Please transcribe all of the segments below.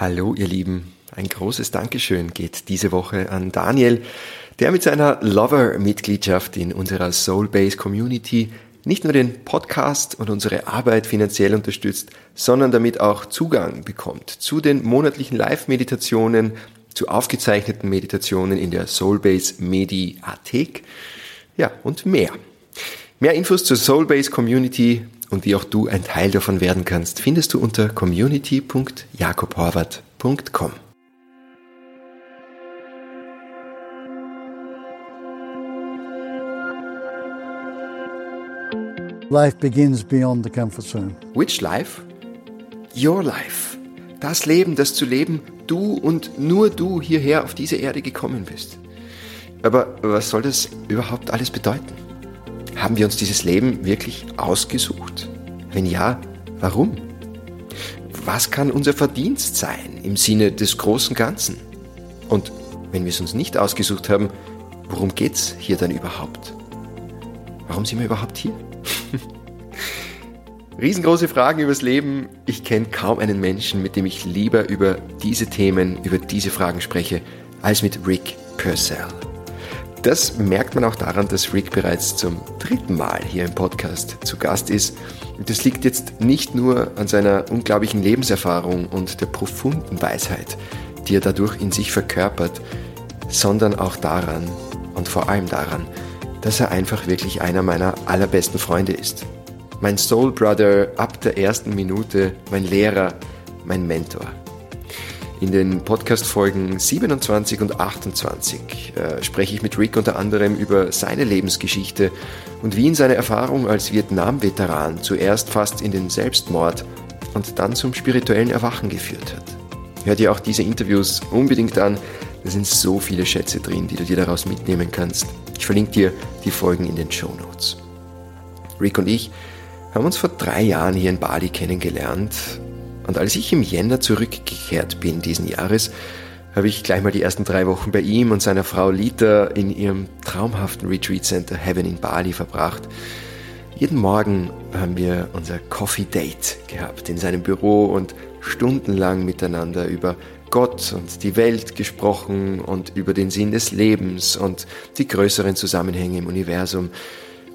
Hallo ihr Lieben, ein großes Dankeschön geht diese Woche an Daniel, der mit seiner Lover-Mitgliedschaft in unserer Soulbase Community nicht nur den Podcast und unsere Arbeit finanziell unterstützt, sondern damit auch Zugang bekommt zu den monatlichen Live-Meditationen, zu aufgezeichneten Meditationen in der Soulbase Mediathek, ja, und mehr. Mehr Infos zur Soulbase Community und wie auch du ein Teil davon werden kannst, findest du unter community.jakobhorvath.com. Life begins beyond the comfort zone. Which life? Your life. Das Leben, das zu leben du und nur du hierher auf diese Erde gekommen bist. Aber was soll das überhaupt alles bedeuten? Haben wir uns dieses Leben wirklich ausgesucht? Wenn ja, warum? Was kann unser Verdienst sein im Sinne des großen Ganzen? Und wenn wir es uns nicht ausgesucht haben, worum geht's hier dann überhaupt? Warum sind wir überhaupt hier? Riesengroße Fragen übers Leben. Ich kenne kaum einen Menschen, mit dem ich lieber über diese Themen, über diese Fragen spreche, als mit Rick Purcell. Das merkt man auch daran, dass Rick bereits zum dritten Mal hier im Podcast zu Gast ist. Und das liegt jetzt nicht nur an seiner unglaublichen Lebenserfahrung und der profunden Weisheit, die er dadurch in sich verkörpert, sondern auch daran und vor allem daran, dass er einfach wirklich einer meiner allerbesten Freunde ist. Mein Soul Brother ab der ersten Minute, mein Lehrer, mein Mentor. In den Podcast-Folgen 27 und 28 äh, spreche ich mit Rick unter anderem über seine Lebensgeschichte und wie ihn seine Erfahrung als Vietnam-Veteran zuerst fast in den Selbstmord und dann zum spirituellen Erwachen geführt hat. Hör dir auch diese Interviews unbedingt an. Da sind so viele Schätze drin, die du dir daraus mitnehmen kannst. Ich verlinke dir die Folgen in den Show Notes. Rick und ich haben uns vor drei Jahren hier in Bali kennengelernt und als ich im Jänner zurückgekehrt bin diesen Jahres, habe ich gleich mal die ersten drei Wochen bei ihm und seiner Frau Lita in ihrem traumhaften Retreat Center Heaven in Bali verbracht. Jeden Morgen haben wir unser Coffee Date gehabt in seinem Büro und stundenlang miteinander über Gott und die Welt gesprochen und über den Sinn des Lebens und die größeren Zusammenhänge im Universum.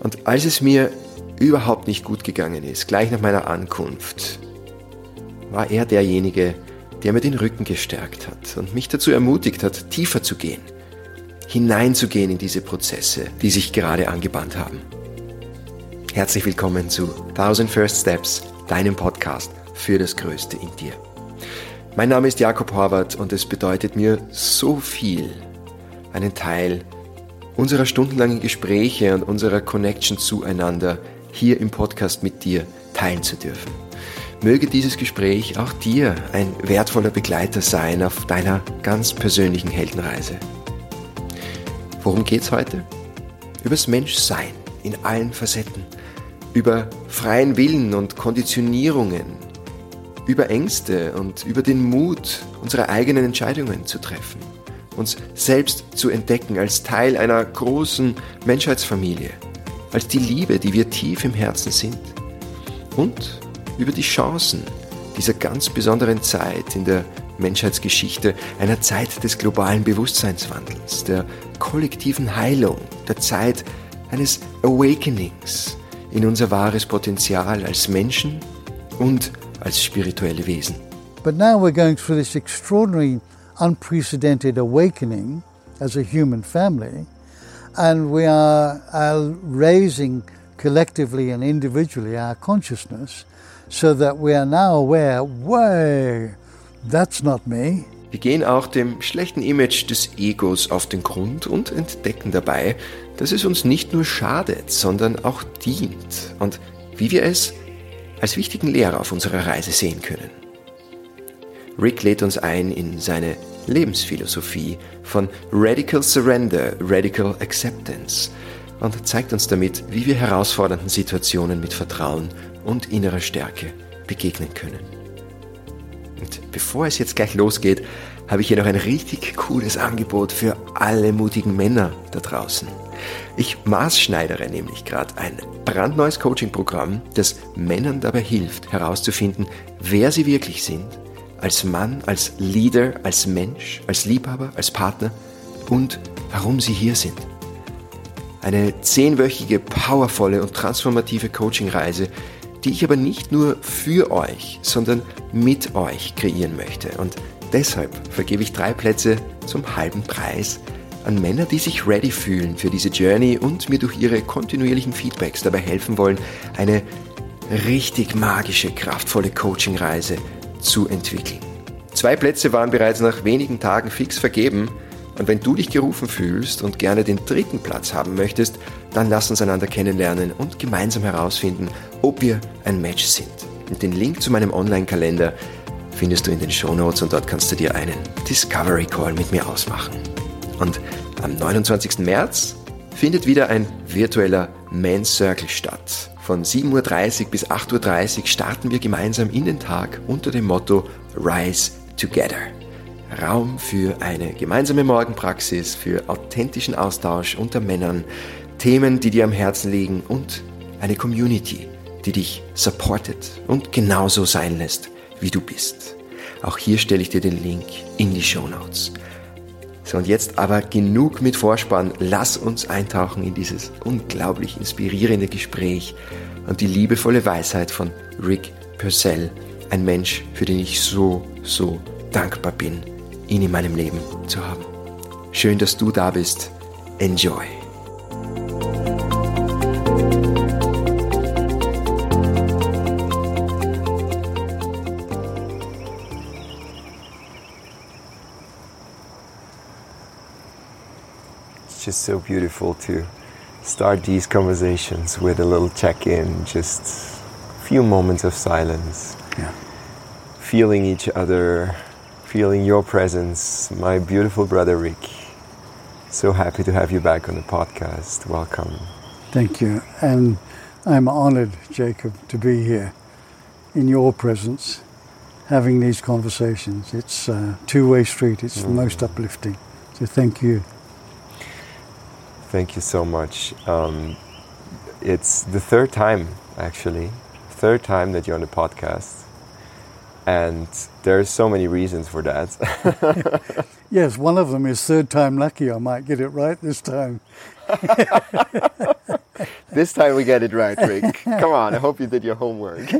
Und als es mir überhaupt nicht gut gegangen ist, gleich nach meiner Ankunft, war er derjenige, der mir den Rücken gestärkt hat und mich dazu ermutigt hat, tiefer zu gehen, hineinzugehen in diese Prozesse, die sich gerade angebahnt haben. Herzlich willkommen zu 1000 First Steps, deinem Podcast für das Größte in dir. Mein Name ist Jakob Horvath und es bedeutet mir so viel, einen Teil unserer stundenlangen Gespräche und unserer Connection zueinander hier im Podcast mit dir teilen zu dürfen. Möge dieses Gespräch auch dir ein wertvoller Begleiter sein auf deiner ganz persönlichen Heldenreise. Worum geht's heute? Übers Menschsein in allen Facetten, über freien Willen und Konditionierungen, über Ängste und über den Mut, unsere eigenen Entscheidungen zu treffen, uns selbst zu entdecken als Teil einer großen Menschheitsfamilie, als die Liebe, die wir tief im Herzen sind. Und über die Chancen dieser ganz besonderen Zeit in der Menschheitsgeschichte, einer Zeit des globalen Bewusstseinswandels, der kollektiven Heilung, der Zeit eines Awakenings in unser wahres Potenzial als Menschen und als spirituelle Wesen. But now we're going through this extraordinary, unprecedented awakening as a human family, and we are, are raising collectively and individually our consciousness so that we are now aware, way, that's not me. Wir gehen auch dem schlechten Image des Egos auf den Grund und entdecken dabei, dass es uns nicht nur schadet, sondern auch dient und wie wir es als wichtigen Lehrer auf unserer Reise sehen können. Rick lädt uns ein in seine Lebensphilosophie von Radical Surrender, Radical Acceptance und zeigt uns damit, wie wir herausfordernden Situationen mit Vertrauen und innerer Stärke begegnen können. Und bevor es jetzt gleich losgeht, habe ich hier noch ein richtig cooles Angebot für alle mutigen Männer da draußen. Ich maßschneidere nämlich gerade ein brandneues Coaching-Programm, das Männern dabei hilft, herauszufinden, wer sie wirklich sind, als Mann, als Leader, als Mensch, als Liebhaber, als Partner und warum Sie hier sind. Eine zehnwöchige, powervolle und transformative Coachingreise, die ich aber nicht nur für euch, sondern mit euch kreieren möchte. Und deshalb vergebe ich drei Plätze zum halben Preis an Männer, die sich ready fühlen für diese Journey und mir durch ihre kontinuierlichen Feedbacks dabei helfen wollen, eine richtig magische, kraftvolle Coachingreise zu entwickeln. Zwei Plätze waren bereits nach wenigen Tagen fix vergeben und wenn du dich gerufen fühlst und gerne den dritten Platz haben möchtest, dann lass uns einander kennenlernen und gemeinsam herausfinden, ob wir ein Match sind. Und den Link zu meinem Online-Kalender findest du in den Show Notes und dort kannst du dir einen Discovery Call mit mir ausmachen. Und am 29. März findet wieder ein virtueller Men's Circle statt. Von 7.30 Uhr bis 8.30 Uhr starten wir gemeinsam in den Tag unter dem Motto Rise Together. Raum für eine gemeinsame Morgenpraxis, für authentischen Austausch unter Männern, Themen, die dir am Herzen liegen und eine Community, die dich supportet und genauso sein lässt, wie du bist. Auch hier stelle ich dir den Link in die Show Notes. So, und jetzt aber genug mit Vorspann. Lass uns eintauchen in dieses unglaublich inspirierende Gespräch und die liebevolle Weisheit von Rick Purcell, ein Mensch, für den ich so, so dankbar bin, ihn in meinem Leben zu haben. Schön, dass du da bist. Enjoy. just so beautiful to start these conversations with a little check in, just a few moments of silence. Yeah. Feeling each other, feeling your presence. My beautiful brother Rick. So happy to have you back on the podcast. Welcome. Thank you. And I'm honored, Jakob, to be here in your presence having these conversations. It's a two way street, it's the most uplifting. So thank you. Thank you so much. Um, it's the third time, actually, third time that you're on the podcast. And there's so many reasons for that. Yes, one of them is third time lucky. I might get it right this time. this time we get it right, Rick. Come on, I hope you did your homework.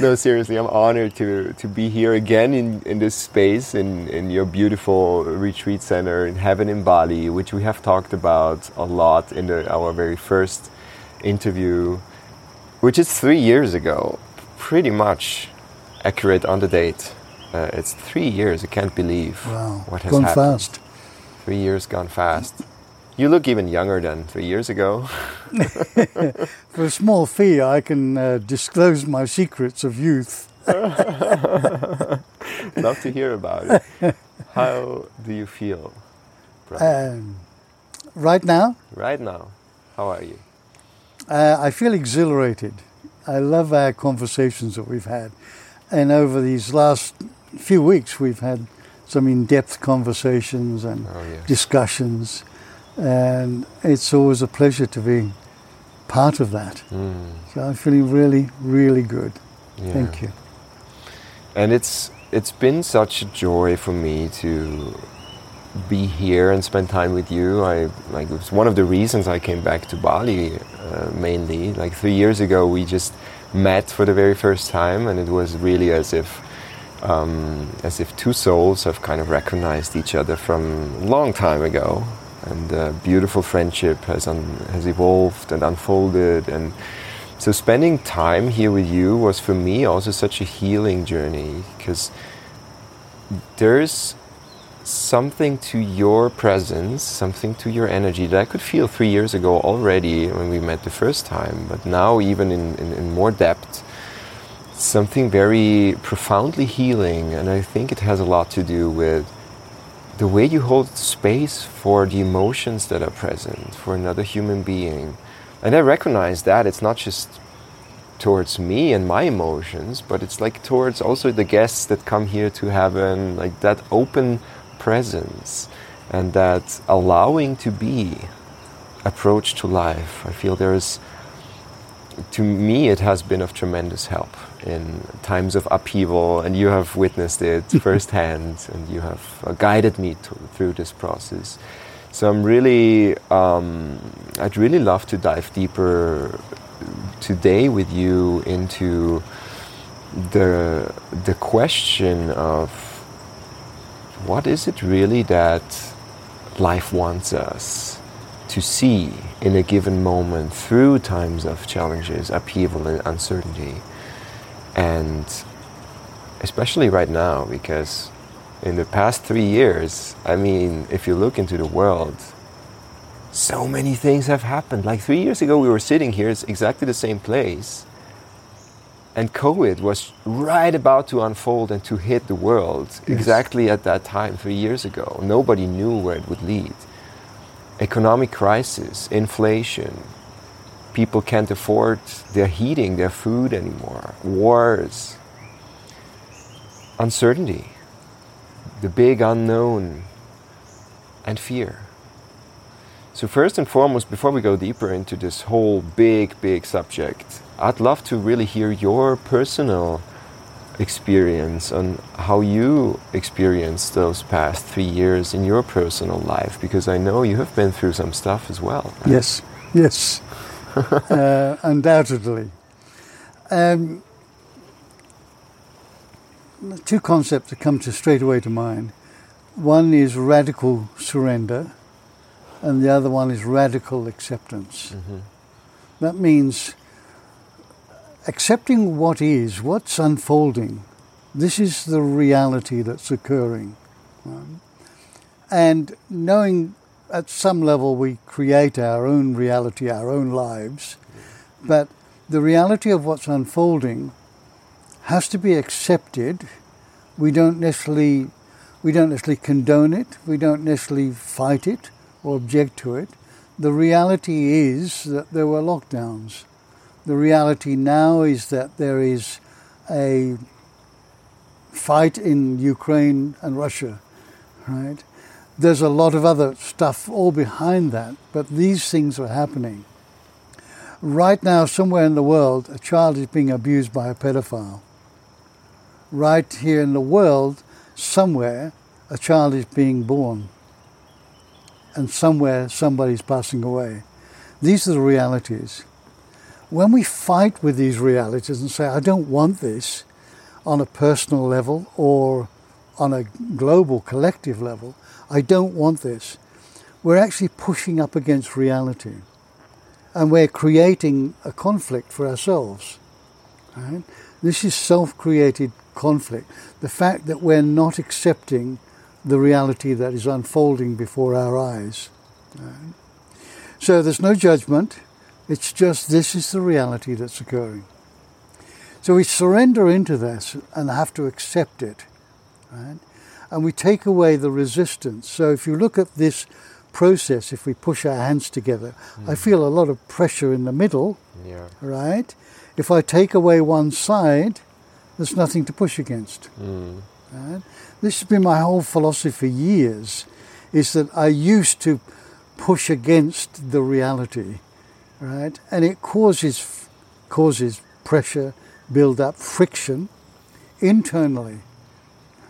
no, seriously, I'm honored to, to be here again in, in this space, in, in your beautiful retreat center in Heaven in Bali, which we have talked about a lot in the, our very first interview, which is three years ago, pretty much accurate on the date. Uh, it's three years, I can't believe Wow. what has Gone happened. fast. Three years gone fast. You look even younger than three years ago. For a small fee, I can uh, disclose my secrets of youth. Love to hear about it. How do you feel? Um, right now, right now? How are you? Uh, I feel exhilarated. I love our conversations that we've had. And over these last few weeks, we've had some in depth conversations and Oh, yes. discussions. And it's always a pleasure to be part of that. Mm, So I'm feeling really, really good. yeah. Thank you. And it's it's been such a joy for me to be here and spend time with you. I like it was one of the reasons I came back to Bali uh, mainly. Like three years ago, we just met for the very first time, and it was really as if um, as if two souls have kind of recognized each other from a long time ago. And uh, beautiful friendship has un- has evolved and unfolded, and so spending time here with you was for me also such a healing journey because there's something to your presence, something to your energy that I could feel three years ago already when we met the first time, but now even in, in, in more depth, something very profoundly healing, and I think it has a lot to do with the way you hold space for the emotions that are present for another human being. And I recognize that it's not just towards me and my emotions, but it's like towards also the guests that come here to heaven, like that open presence and that allowing to be approach to life. I feel there is, to me, it has been of tremendous help. in times of upheaval, and you have witnessed it firsthand, and you have uh, guided me to, through this process. So I'm really, um, I'd really love to dive deeper today with you into the the question of what is it really that life wants us to see in a given moment through times of challenges, upheaval, and uncertainty. And especially right now, because in the past three years, I mean, if you look into the world, so many things have happened. Like three years ago, we were sitting here, it's exactly the same place. And COVID was right about to unfold and to hit the world yes. exactly at that time, three years ago. Nobody knew where it would lead. Economic crisis, inflation, people can't afford their heating, their food anymore, wars, uncertainty, the big unknown, and fear. So, first and foremost, before we go deeper into this whole big, big subject, I'd love to really hear your personal experience on how you experienced those past three years in your personal life, because I know you have been through some stuff as well. Right? Yes, yes, uh, undoubtedly. Um, two concepts that come to straight away to mind. One is radical surrender, and the other one is radical acceptance. Mm-hmm. That means accepting what is, what's unfolding. This is the reality that's occurring. Um, and knowing at some level we create our own reality, our own lives, but the reality of what's unfolding has to be accepted. We don't necessarily we don't necessarily condone it, we don't necessarily fight it or object to it. The reality is that there were lockdowns. The reality now is that there is a fight in Ukraine and Russia, right? There's a lot of other stuff all behind that, but these things are happening. Right now, somewhere in the world, a child is being abused by a pedophile. Right here in the world, somewhere, a child is being born and somewhere somebody's passing away. These are the realities. When we fight with these realities and say, I don't want this on a personal level or on a global collective level, I don't want this, we're actually pushing up against reality. And we're creating a conflict for ourselves. Right? This is self created conflict. The fact that we're not accepting the reality that is unfolding before our eyes. So there's no judgment, it's just this is the reality that's occurring. So we surrender into this and have to accept it. Right? And we take away the resistance. So if you look at this process, if we push our hands together, mm. I feel a lot of pressure in the middle. Yeah. Right? If I take away one side, there's nothing to push against. Mm. Right? This has been my whole philosophy for years, is that I used to push against the reality, right? And it causes causes pressure, build up, friction internally,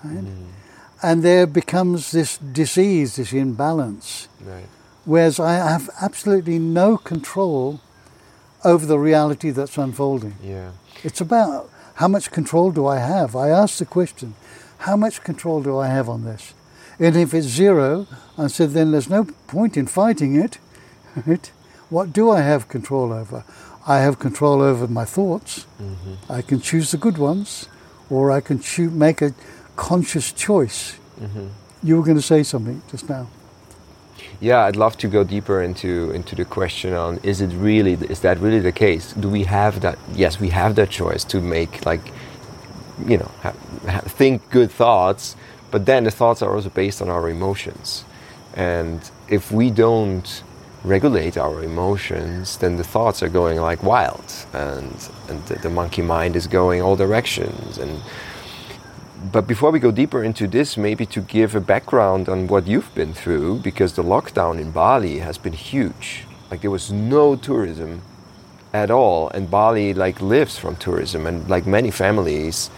right? Mm. And there becomes this disease, this imbalance. Right. Whereas I have absolutely no control over the reality that's unfolding. Yeah. It's about how much control do I have? I ask the question, how much control do I have on this? And if it's zero, I said, then there's no point in fighting it. Right? What do I have control over? I have control over my thoughts. Mm-hmm. I can choose the good ones, or I can choose, make a conscious choice. Mm-hmm. You were going to say something just now. Yeah, I'd love to go deeper into into the question on is it really is that really the case? Do we have that? Yes, we have that choice to make like you know think good thoughts, but then the thoughts are also based on our emotions. And if we don't regulate our emotions, then the thoughts are going like wild, and and the, the monkey mind is going all directions. And but before we go deeper into this, maybe to give a background on what you've been through, because the lockdown in Bali has been huge. Like there was no tourism at all. And Bali like lives from tourism, and like many families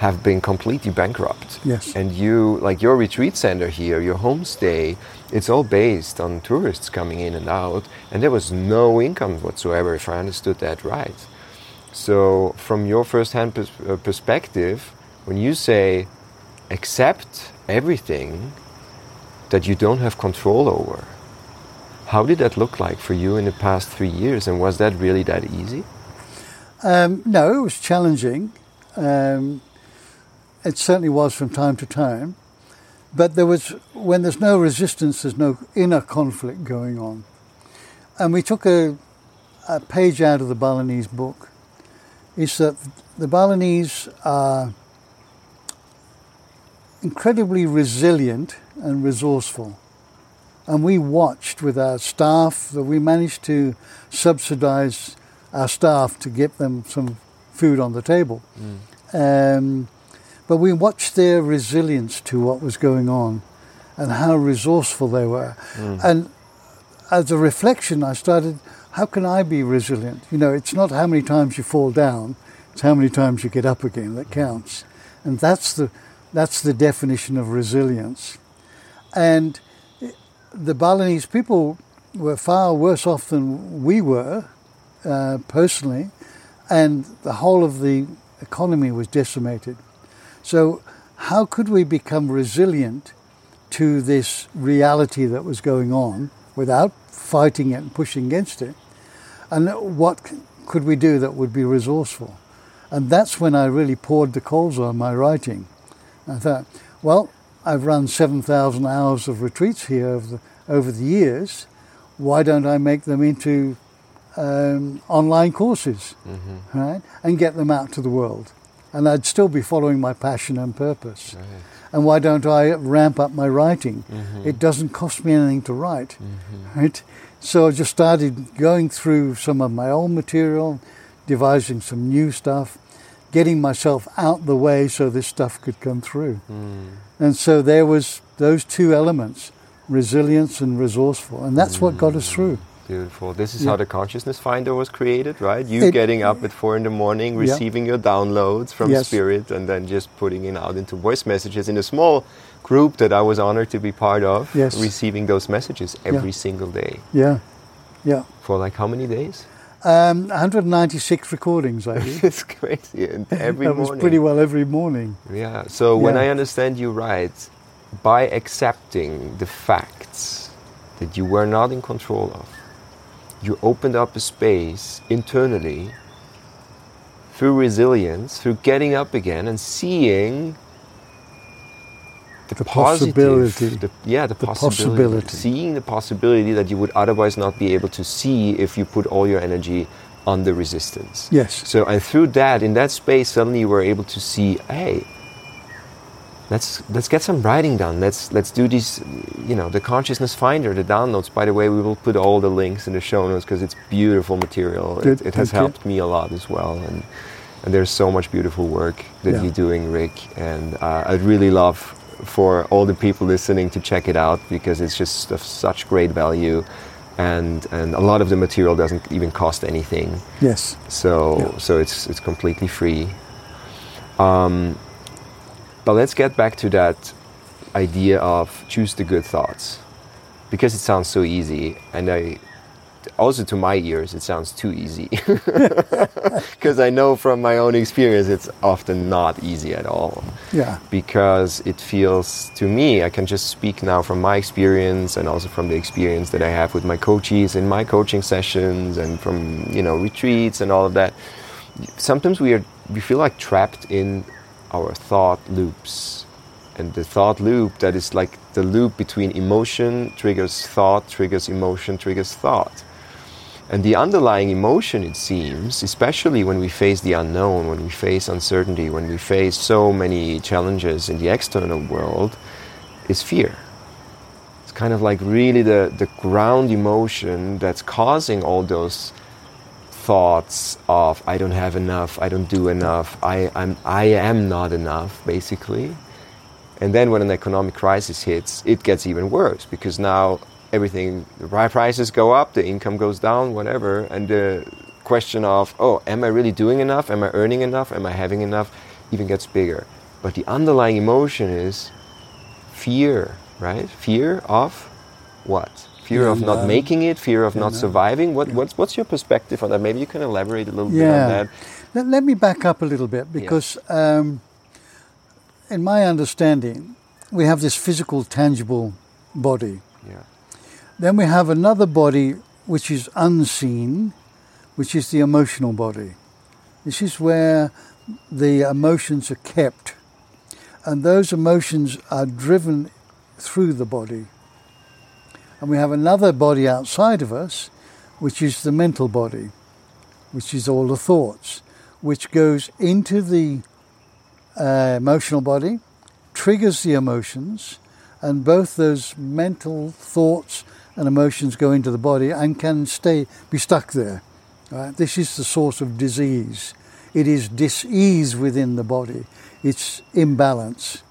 have been completely bankrupt. Yes. And you, like your retreat center here, your homestay, it's all based on tourists coming in and out, and there was no income whatsoever, if I understood that right. So, from your first-hand pers- uh, perspective, when you say accept everything that you don't have control over, how did that look like for you in the past three years, and was that really that easy? Um, no, it was challenging. Um, it certainly was from time to time. But there was, when there's no resistance, there's no inner conflict going on. And we took a, a page out of the Balinese book. Is that the Balinese are incredibly resilient and resourceful. And we watched with our staff that we managed to subsidize our staff to get them some food on the table. Um, but we watched their resilience to what was going on and how resourceful they were. And as a reflection, I started, how can I be resilient? You know, it's not how many times you fall down, it's how many times you get up again that counts. And that's the, that's the definition of resilience. And the Balinese people were far worse off than we were uh, personally, and the whole of the economy was decimated. So, how could we become resilient to this reality that was going on without fighting it and pushing against it? And what could we do that would be resourceful? And that's when I really poured the coals on my writing. I thought, well, I've run 7,000 hours of retreats here over the, over the years. Why don't I make them into um, online courses, right? And get them out to the world. And I'd still be following my passion and purpose. And why don't I ramp up my writing? Mm-hmm. It doesn't cost me anything to write, mm-hmm. right? So I just started going through some of my old material, devising some new stuff, getting myself out the way so this stuff could come through. Mm. And so there was those two elements, resilience and resourceful, and that's what got us through. Mm. Beautiful. This is Yeah. how the consciousness finder was created, right? You It- getting up at four in the morning, Yeah. receiving your downloads from Yes. spirit, and then just putting it out into voice messages in a small group that I was honored to be part of. Yes. Receiving those messages every single day Yeah, yeah. for like how many days? Um, 196 recordings I did. it's crazy. And every that was morning. pretty well every morning. Yeah. So when I understand you right, by accepting the facts that you were not in control of, you opened up a space internally through resilience, through getting up again and seeing the, The positive- possibility. the- yeah, the, The possibility, possibility. seeing the possibility that you would otherwise not be able to see if you put all your energy on the resistance. Yes. So, and through that, in that space, suddenly you were able to see, hey, let's let's get some writing done. Let's let's do these, you know, the consciousness finder, the downloads. By the way, we will put all the links in the show notes because it's beautiful material. It, Good, it has thank you. helped me a lot as well, and and there's so much beautiful work that Yeah. you're doing, Rick. And uh, I'd really love for all the people listening to check it out because it's just of such great value. And, and a lot of the material doesn't even cost anything Yes. so Yeah. so it's it's completely free. Um, but let's get back to that idea of choose the good thoughts, because it sounds so easy, and I also to my ears it sounds too easy, because I know from my own experience it's often not easy at all. Yeah. because it feels to me i can just speak now from my experience and also from the experience that i have with my coaches in my coaching sessions and from you know retreats and all of that. Sometimes we are we feel like trapped in our thought loops and the thought loop that is like the loop between emotion triggers thought triggers emotion triggers thought and the underlying emotion, it seems, especially when we face the unknown, when we face uncertainty, when we face so many challenges in the external world, is fear. It's kind of like really the, the ground emotion that's causing all those thoughts of I don't have enough, I don't do enough, I, I'm, I am not enough, basically. And then when an economic crisis hits, it gets even worse because now everything, the pri- prices go up, the income goes down, whatever, and the question of, oh, am I really doing enough? Am I earning enough? Am I having enough? Even gets bigger. But the underlying emotion is fear, right? Fear of what? Fear of not making it, fear of not surviving. What, what's, what's your perspective on that? Maybe you can elaborate a little bit on that. Let, let me back up a little bit because, um, in my understanding, we have this physical, tangible body. Yeah. Then we have another body which is unseen, which is the emotional body. This is where the emotions are kept, and those emotions are driven through the body. And we have another body outside of us, which is the mental body, which is all the thoughts, which goes into the uh, emotional body, triggers the emotions, and both those mental thoughts and emotions go into the body and can stay be stuck there. Right? This is the source of disease. It is disease within the body. It's imbalance.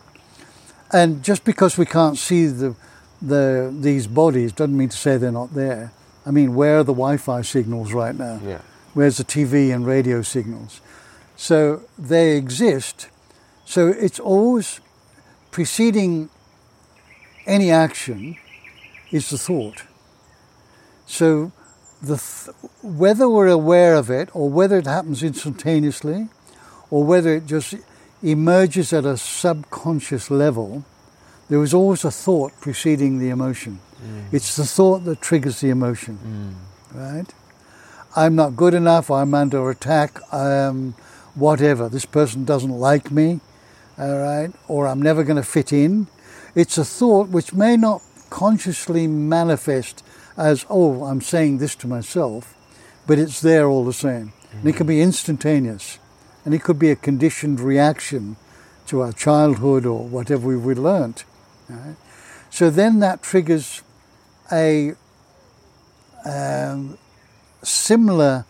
And just because we can't see the, the these bodies doesn't mean to say they're not there. I mean, where are the Wi-Fi signals right now? Yeah. Where's the TV and radio signals? So they exist. So it's always preceding any action is the thought. So the th- whether we're aware of it or whether it happens instantaneously or whether it just emerges at a subconscious level, there is always a thought preceding the emotion. Mm. It's the thought that triggers the emotion, mm. right? I'm not good enough, I'm under attack, um, whatever. This person doesn't like me, all right, or I'm never going to fit in. It's a thought which may not consciously manifest as, oh, I'm saying this to myself, but it's there all the same. And it mm. can be instantaneous, and it could be a conditioned reaction to our childhood or whatever we we learnt. Right? So then that triggers a um, similar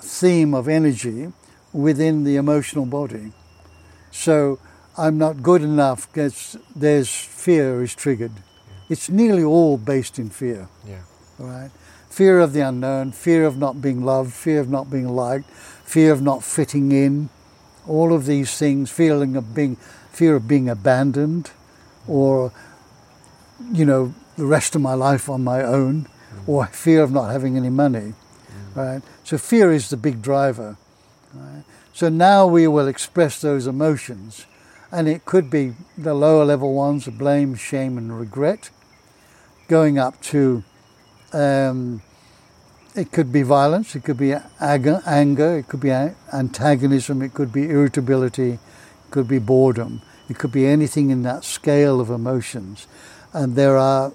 theme of energy within the emotional body. So I'm not good enough. Gets, there's fear is triggered. It's nearly all based in fear, Yeah. right? Fear of the unknown, fear of not being loved, fear of not being liked, fear of not fitting in. All of these things, feeling of being, fear of being abandoned, or you know, the rest of my life on my own, or fear of not having any money, right? So fear is the big driver. Right? So now we will express those emotions, and it could be the lower level ones of blame, shame, and regret, going up to um, it could be violence, it could be anger, it could be antagonism, it could be irritability, it could be boredom, it could be anything in that scale of emotions. And there are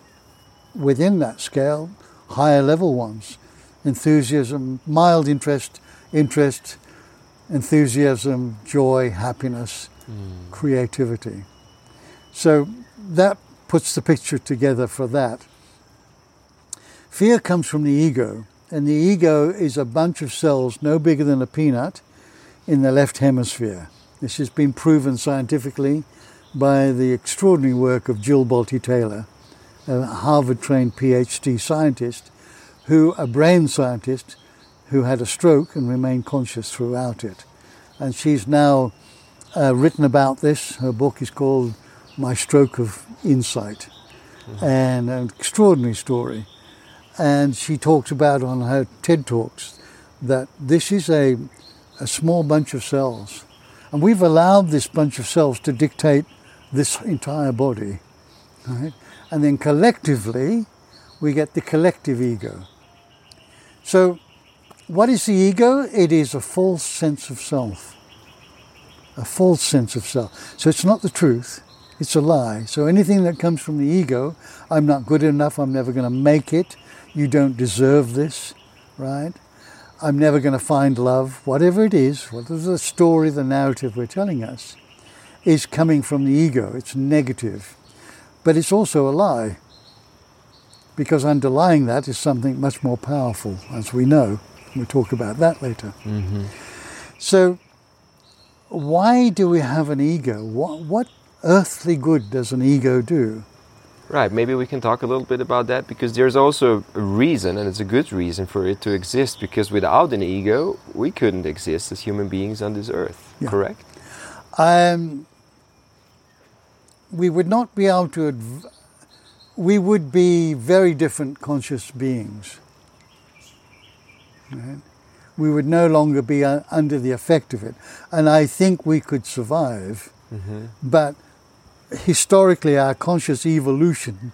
within that scale higher level ones enthusiasm, mild interest, interest, enthusiasm, joy, happiness, hmm. creativity. So that puts the picture together for that. Fear comes from the ego, and the ego is a bunch of cells no bigger than a peanut in the left hemisphere. This has been proven scientifically by the extraordinary work of Jill Bolte Taylor, a Harvard trained PhD scientist, who, a brain scientist, who had a stroke and remained conscious throughout it. And she's now uh, written about this. Her book is called My Stroke of Insight, and an extraordinary story. And she talks about on her TED Talks that this is a, a small bunch of cells. And we've allowed this bunch of cells to dictate this entire body. Right? And then collectively, we get the collective ego. So, what is the ego? It is a false sense of self. A false sense of self. So, it's not the truth, it's a lie. So, anything that comes from the ego, I'm not good enough, I'm never going to make it, you don't deserve this, right? I'm never going to find love, whatever it is, whatever the story, the narrative we're telling us, is coming from the ego. It's negative. But it's also a lie. Because underlying that is something much more powerful, as we know. We'll talk about that later. Mm-hmm. So, why do we have an ego? What, what earthly good does an ego do? Right, maybe we can talk a little bit about that because there's also a reason, and it's a good reason for it to exist. Because without an ego, we couldn't exist as human beings on this earth. Yeah. Correct? Um, we would not be able to. Adv- we would be very different conscious beings. Right? We would no longer be uh, under the effect of it, and I think we could survive. But historically, our conscious evolution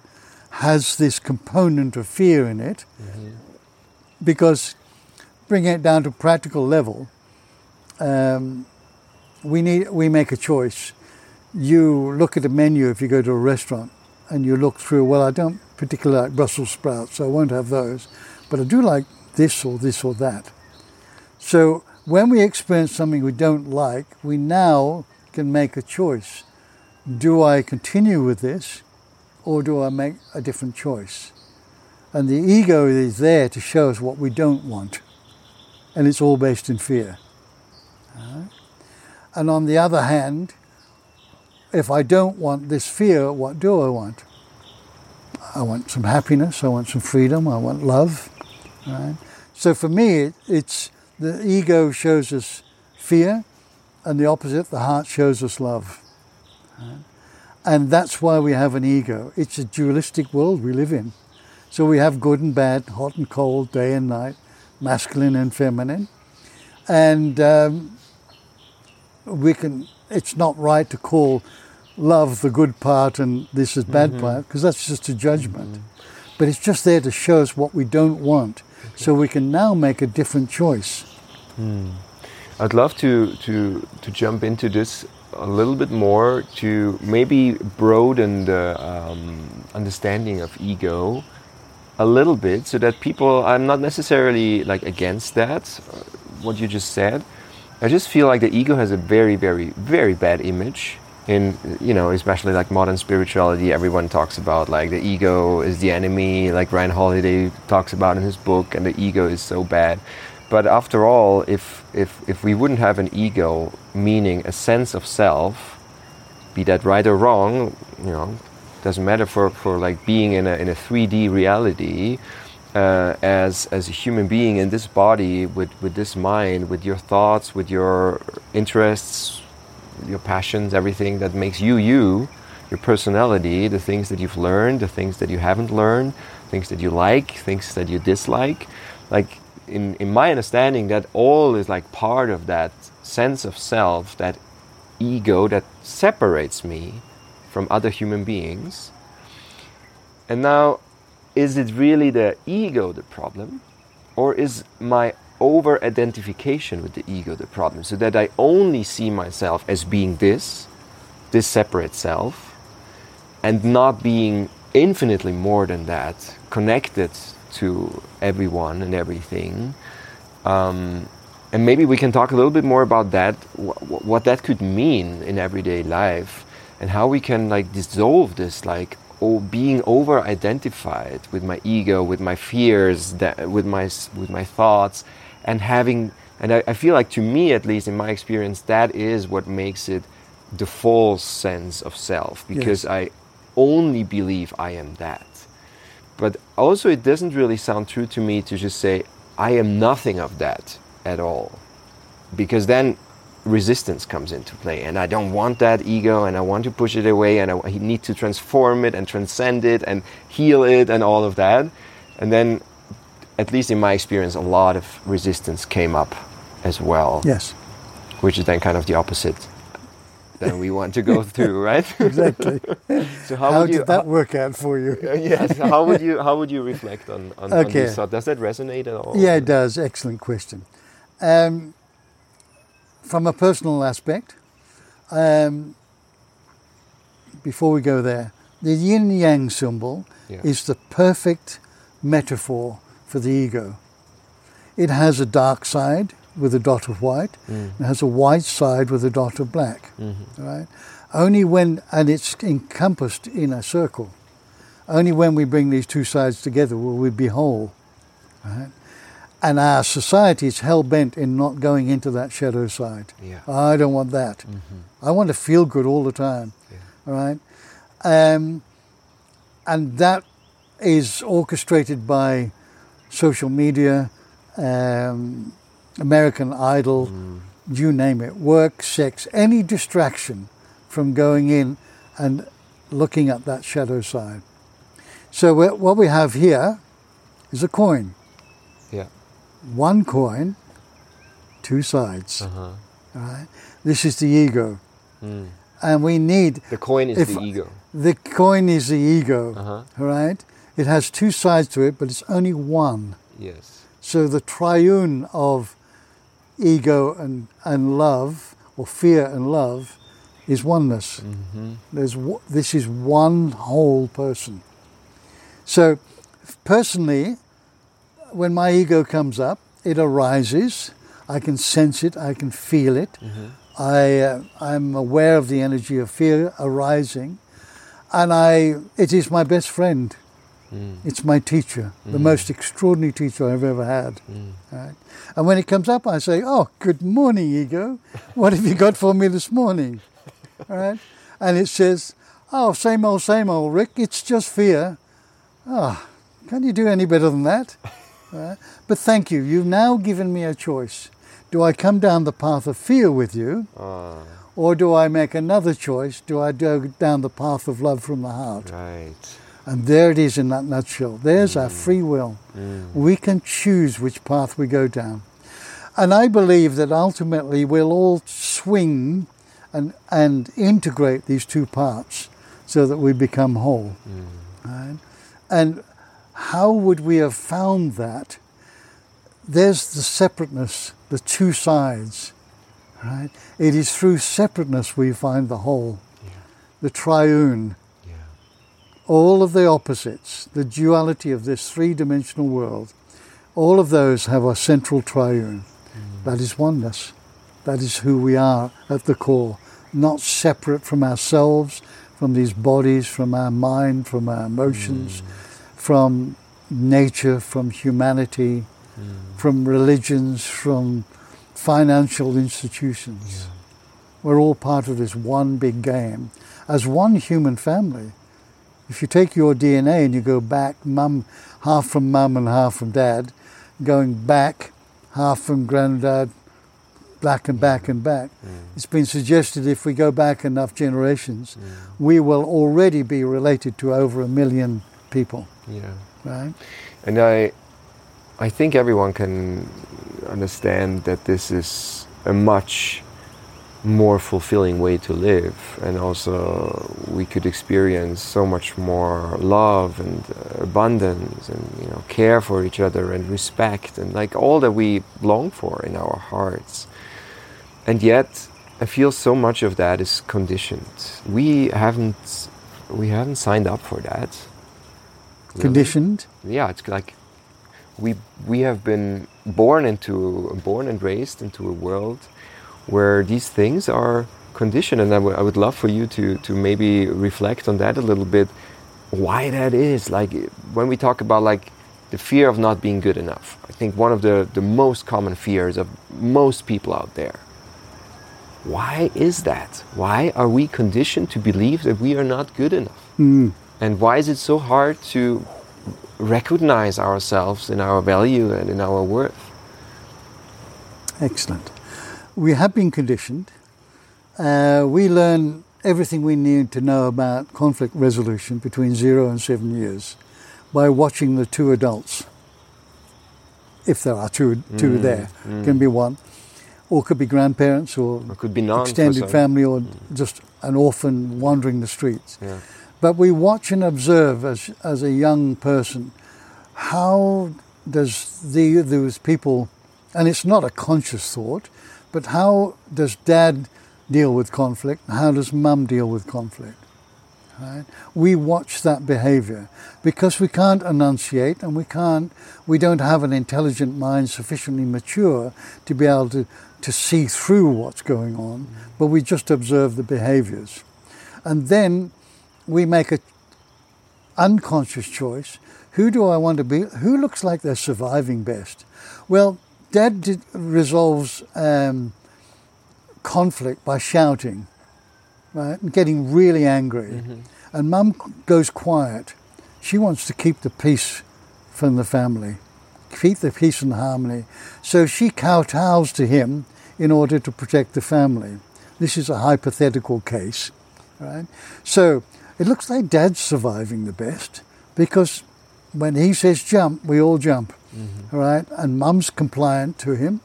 has this component of fear in it, because bringing it down to practical level, um, we need we make a choice. You look at a menu if you go to a restaurant, and you look through. Well, I don't particularly like Brussels sprouts, so I won't have those, but I do like this or this or that. So when we experience something we don't like, we now can make a choice. Do I continue with this, or do I make a different choice? And the ego is there to show us what we don't want, and it's all based in fear. Alright? And on the other hand, if I don't want this fear, what do I want? I want some happiness, I want some freedom, I want love. Right? So for me, it, it's the ego shows us fear, and the opposite, the heart shows us love. Right? And that's why we have an ego. It's a dualistic world we live in. So we have good and bad, hot and cold, day and night, masculine and feminine. And um, we can, it's not right to call love the good part and this is bad mm-hmm. part, because that's just a judgment. Mm-hmm. But it's just there to show us what we don't want. So we can now make a different choice. Hmm. I'd love to, to, to jump into this a little bit more to maybe broaden the um, understanding of ego a little bit so that people, I'm not necessarily like against that, uh, what you just said. I just feel like the ego has a very, very, very bad image in, you know, especially like modern spirituality. Everyone talks about like the ego is the enemy, like Ryan Holiday talks about in his book, and the ego is so bad. But after all, if, if, if we wouldn't have an ego, meaning a sense of self, be that right or wrong, you know, doesn't matter for, for like being in a, in a 3D reality, uh, as, as a human being in this body, with, with this mind, with your thoughts, with your interests, your passions, everything that makes you you, your personality, the things that you've learned, the things that you haven't learned, things that you like, things that you dislike. Like, in, in my understanding, that all is like part of that sense of self, that ego that separates me from other human beings. And now, is it really the ego the problem? Or is my over identification with the ego the problem? So that I only see myself as being this, this separate self, and not being infinitely more than that, connected to everyone and everything. Um, and maybe we can talk a little bit more about that, wh- what that could mean in everyday life, and how we can like dissolve this, like oh, being over identified with my ego, with my fears, that, with my with my thoughts, and having. And I, I feel like, to me at least, in my experience, that is what makes it the false sense of self, because I only believe I am that. But also, it doesn't really sound true to me to just say, I am nothing of that at all. Because then resistance comes into play, and I don't want that ego, and I want to push it away, and I need to transform it and transcend it and heal it and all of that. And then, at least in my experience, a lot of resistance came up as well, Yes, which is then kind of the opposite than we want to go through, right? exactly. so how, How would you? did that work out for you? Yes. How would you how would you reflect on, on, on Okay. this thought? Does that resonate at all? Yeah, it does. Excellent question. Um, from a personal aspect, um, before we go there, the yin yang symbol Yeah. is the perfect metaphor for the ego. It has a dark side with a dot of white, Mm. it has a white side with a dot of black. Mm-hmm. Right? Only when, and it's encompassed in a circle. Only when we bring these two sides together will we be whole. Right? And our society is hell bent in not going into that shadow side. Yeah. I don't want that. I want to feel good all the time. Yeah. All right. Um, and that is orchestrated by social media, um, American Idol, you name it, work, sex, any distraction from going in and looking at that shadow side. So what we have here is a coin. One coin, two sides. Uh-huh. Right? This is the ego. Mm. And we need The coin is the ego. the coin is the ego, Uh-huh. right? It has two sides to it, but it's only one. Yes. So the triune of ego and, and love, or fear and love, is oneness. Mm-hmm. There's this is one whole person. So, personally, when my ego comes up, it arises. I can sense it. I can feel it. Mm-hmm. I uh, I'm aware of the energy of fear arising, and I it is my best friend. Mm. It's my teacher, the most extraordinary teacher I've ever had. Mm. Right? And when it comes up, I say, "Oh, good morning, ego. What have you got for me this morning?" Right? And it says, "Oh, same old, same old, Rick. It's just fear." Ah, can you do any better than that? Right? But thank you. You've now given me a choice. Do I come down the path of fear with you, Ah, or do I make another choice? Do I go down the path of love from the heart? right. And there it is in that nutshell. There's our free will. Mm. We can choose which path we go down. And I believe that ultimately we'll all swing and, and integrate these two parts so that we become whole. Right? And how would we have found that? There's the separateness, the two sides. Right? It is through separateness we find the whole, Yeah. the triune Yeah. all of the opposites, the duality of this three dimensional world, all of those have a central triune. Mm. That is oneness. That is who we are at the core, not separate from ourselves, from these bodies, from our mind, from our emotions, mm. From nature, from humanity, mm. from religions, from financial institutions. We're all part of this one big game as one human family. If you take your DNA and you go back, mum, half from mum and half from dad, going back, half from granddad, back and back and back. Mm. It's been suggested if we go back enough generations, we will already be related to over a million people, Yeah. right? And I, I think everyone can understand that this is a much more fulfilling way to live, and also we could experience so much more love and abundance, and you know, care for each other and respect, and like all that we long for in our hearts. And yet, I feel so much of that is conditioned. We haven't, we haven't signed up for that. Conditioned. yeah, it's like we we have been born into born and raised into a world where these things are conditioned, and I would- I would love for you to to maybe reflect on that a little bit, why that is. Like when we talk about like the fear of not being good enough, I think one of the the most common fears of most people out there. Why is that? Why are we conditioned to believe that we are not good enough? Mm. And why is it so hard to recognize ourselves in our value and in our worth? Excellent. We have been conditioned. Uh, we learn everything we need to know about conflict resolution between zero and seven years by watching the two adults. If there are two, two Mm, there, mm. can be one, or could be grandparents, or Or could be extended family, or just an orphan wandering the streets. Yeah. But we watch and observe as, as a young person how does the, those people, and it's not a conscious thought, but how does dad deal with conflict? How does mum deal with conflict? Right? We watch that behavior because we can't enunciate and we can't, we don't have an intelligent mind sufficiently mature to be able to, to see through what's going on, but we just observe the behaviors. And then we make a unconscious choice. Who do I want to be? Who looks like they're surviving best? Well, Dad did, resolves um, conflict by shouting, right, and getting really angry, and Mum goes quiet. She wants to keep the peace from the family, keep the peace and harmony. So she kowtows to him in order to protect the family. This is a hypothetical case, right? So it looks like dad's surviving the best because when he says jump, we all jump, mm-hmm. all right? And mum's compliant to him.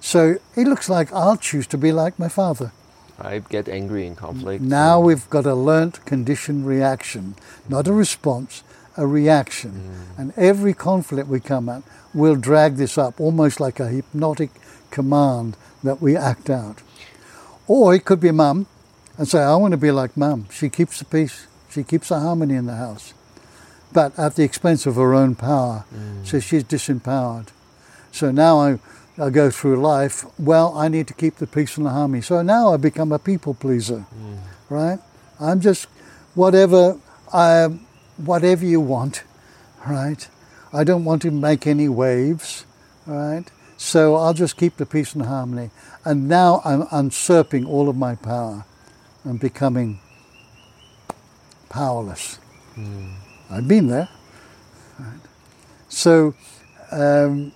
So it looks like I'll choose to be like my father. I get angry in conflict. Now and- we've got a learnt conditioned reaction, not a response, a reaction. Mm. And every conflict we come at, we'll drag this up almost like a hypnotic command that we act out. Or it could be mum and say, I want to be like mum. She keeps the peace, she keeps the harmony in the house, but at the expense of her own power. Mm. So she's disempowered. So now I, I go through life, well, I need to keep the peace and the harmony. So now I become a people pleaser, mm. right? I'm just whatever, I, whatever you want, right? I don't want to make any waves, right? So I'll just keep the peace and harmony. And now I'm usurping all of my power and becoming powerless. Hmm. I've been there. Right? So um,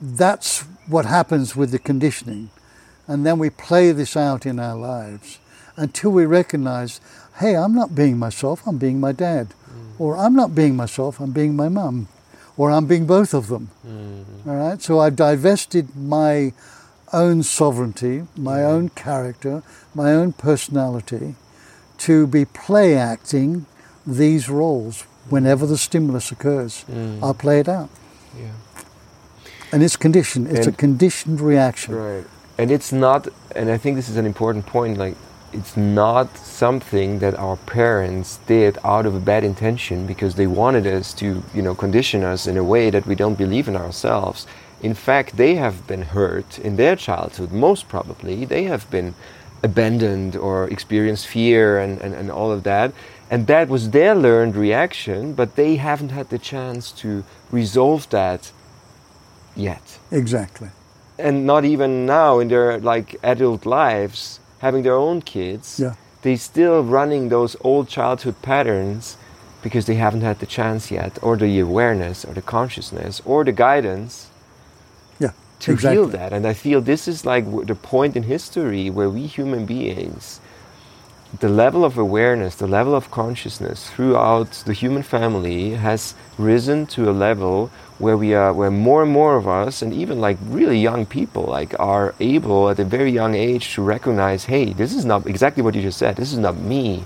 that's what happens with the conditioning. And then we play this out in our lives until we recognize hey, I'm not being myself, I'm being my dad. Hmm. Or I'm not being myself, I'm being my mum. Or I'm being both of them. Hmm. All right? So I've divested my own sovereignty, my own character, my own personality to be play acting these roles whenever the stimulus occurs. I'll play it out. Yeah. And it's conditioned. It's a conditioned reaction. Right. And it's not, and I think this is an important point, like, it's not something that our parents did out of a bad intention because they wanted us to, you know, condition us in a way that we don't believe in ourselves. In fact, they have been hurt in their childhood, most probably. They have been abandoned or experienced fear and, and, and all of that. And that was their learned reaction, but they haven't had the chance to resolve that yet Exactly. and not even now in their like adult lives having their own kids Yeah. they still running those old childhood patterns because they haven't had the chance yet or the awareness or the consciousness or the guidance. To exactly. heal that and i feel this is like the point in history where we human beings the level of awareness the level of consciousness throughout the human family has risen to a level where we are where more and more of us and even like really young people like are able at a very young age to recognize hey this is not exactly what you just said this is not me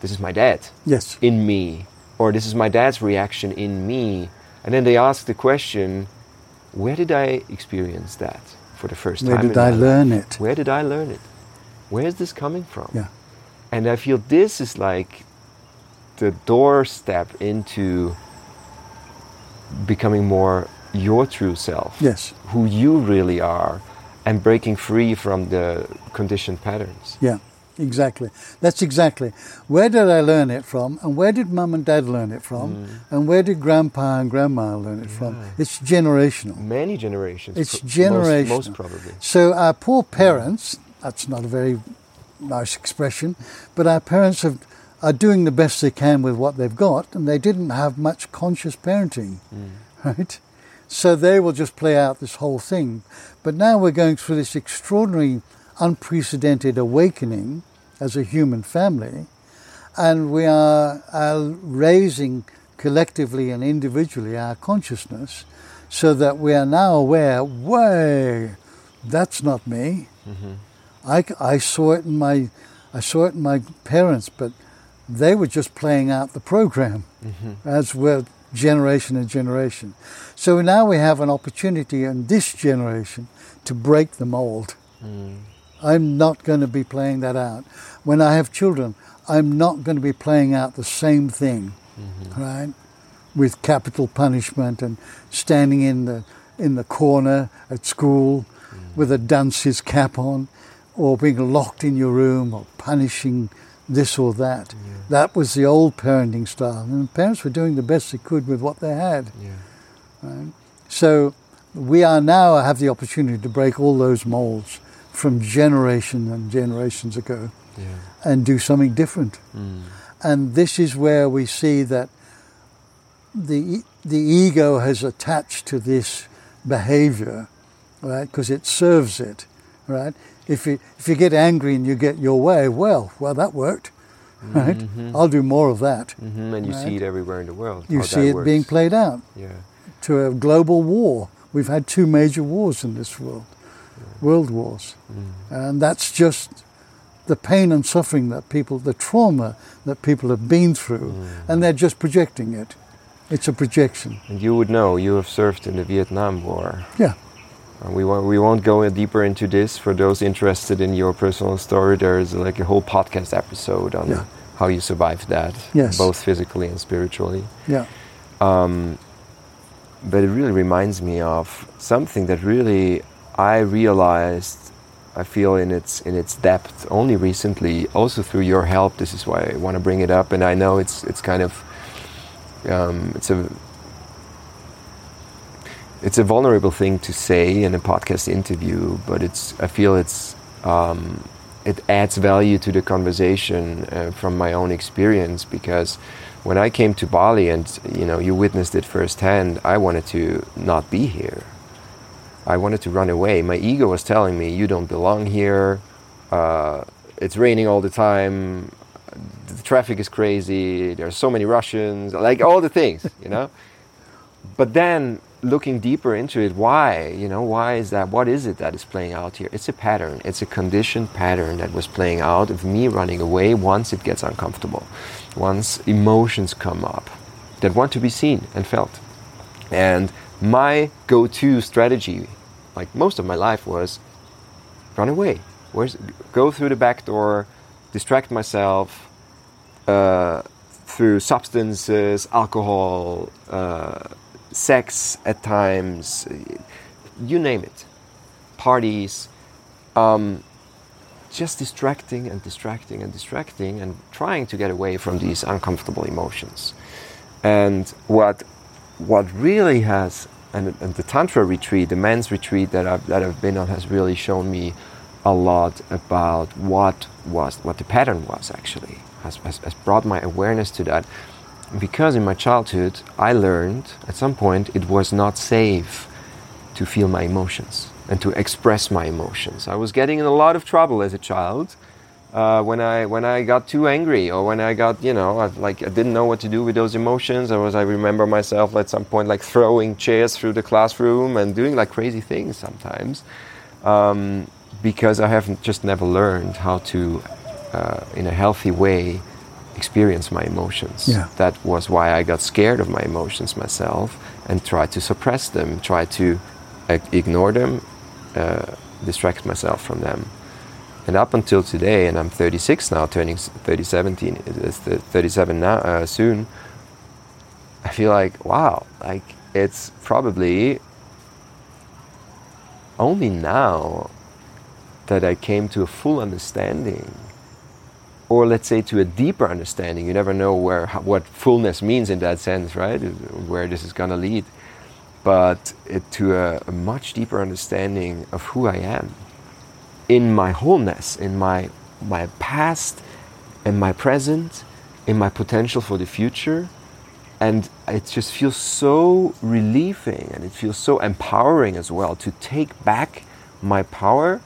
this is my dad Yes. in me, or this is my dad's reaction in me. And then they ask the question, where did I experience that for the first Where time? Where did I learn life? it? Where did I learn it? Where is this coming from? Yeah. And I feel this is like the doorstep into becoming more your true self, Yes. who you really are, and breaking free from the conditioned patterns. Yeah. Exactly. That's exactly. Where did I learn it from? And where did mum and dad learn it from? Mm. And where did grandpa and grandma learn it from? It's generational. Many generations. It's pro- generational. Most, most probably. So our poor parents, that's not a very nice expression, but our parents have, are doing the best they can with what they've got, and they didn't have much conscious parenting, right? So they will just play out this whole thing. But now we're going through this extraordinary, unprecedented awakening as a human family, and we are, are raising collectively and individually our consciousness so that we are now aware, way, that's not me. Mm-hmm. I, I saw it in my, I saw it in my parents, but they were just playing out the program mm-hmm. as were generation and generation. So now we have an opportunity in this generation to break the mold. Mm. I'm not going to be playing that out. When I have children, I'm not going to be playing out the same thing, mm-hmm. right? With capital punishment and standing in the in the corner at school mm. with a dunce's cap on, or being locked in your room, or punishing this or that. That was the old parenting style, and parents were doing the best they could with what they had. Yeah. So we are now have the opportunity to break all those molds from generation and generations ago Yeah. and do something different. Mm. And this is where we see that the the ego has attached to this behavior, right? Because it serves it, right? If you if you get angry and you get your way, well, well that worked, right? Mhm. I'll do more of that. hmm And you Right. see it everywhere in the world. You see it being played out Yeah. to a global war. We've had two major wars in this world, world wars, Mm. and that's just the pain and suffering that people, the trauma that people have been through, Mm. and they're just projecting it. It's a projection. And you would know. You have served in the Vietnam War. Yeah. Uh, we won't, we won't go deeper into this. For those interested in your personal story, there's like a whole podcast episode on Yeah. how you survived that, Yes. both physically and spiritually. Yeah. Um, but it really reminds me of something that really I realized. I feel in its in its depth only recently, also through your help. This is why I want to bring it up, and I know it's it's kind of um, it's a it's a vulnerable thing to say in a podcast interview, but it's I feel it's um, it adds value to the conversation uh, from my own experience because when I came to Bali and you know you witnessed it firsthand, I wanted to not be here. I wanted to run away. My ego was telling me, "You don't belong here. Uh, it's raining all the time. The traffic is crazy. There are so many Russians. Like all the things, you know." but then looking deeper into it, why? You know, why is that? What is it that is playing out here? It's a pattern. It's a conditioned pattern that was playing out of me running away once it gets uncomfortable, once emotions come up that want to be seen and felt. And my go-to strategy, like most of my life, was run away. Where's, go through the back door, distract myself uh, through substances, alcohol, uh, sex at times, you name it, parties, um, just distracting and distracting and distracting and trying to get away from these uncomfortable emotions. And what what really has and, and the tantra retreat, the men's retreat that I've that I've been on has really shown me a lot about what was what the pattern was actually has, has, has brought my awareness to that because in my childhood I learned at some point it was not safe to feel my emotions and to express my emotions. I was getting in a lot of trouble as a child uh, when I when I got too angry or when I got you know I, like I didn't know what to do with those emotions. I was I remember myself at some point like throwing chairs through the classroom and doing like crazy things sometimes um, because I haven't just never learned how to uh, in a healthy way experience my emotions. Yeah. That was why I got scared of my emotions myself and tried to suppress them, tried to uh, ignore them, uh, distract myself from them. And up until today, and I'm 36 now, turning s- 30, 17, it's 37 now, uh, soon. I feel like, wow, like it's probably only now that I came to a full understanding, or let's say to a deeper understanding. You never know where what fullness means in that sense, right? Where this is gonna lead, but it, to a, a much deeper understanding of who I am in my wholeness, in my my past, in my present, in my potential for the future, and it just feels so relieving and it feels so empowering as well to take back my power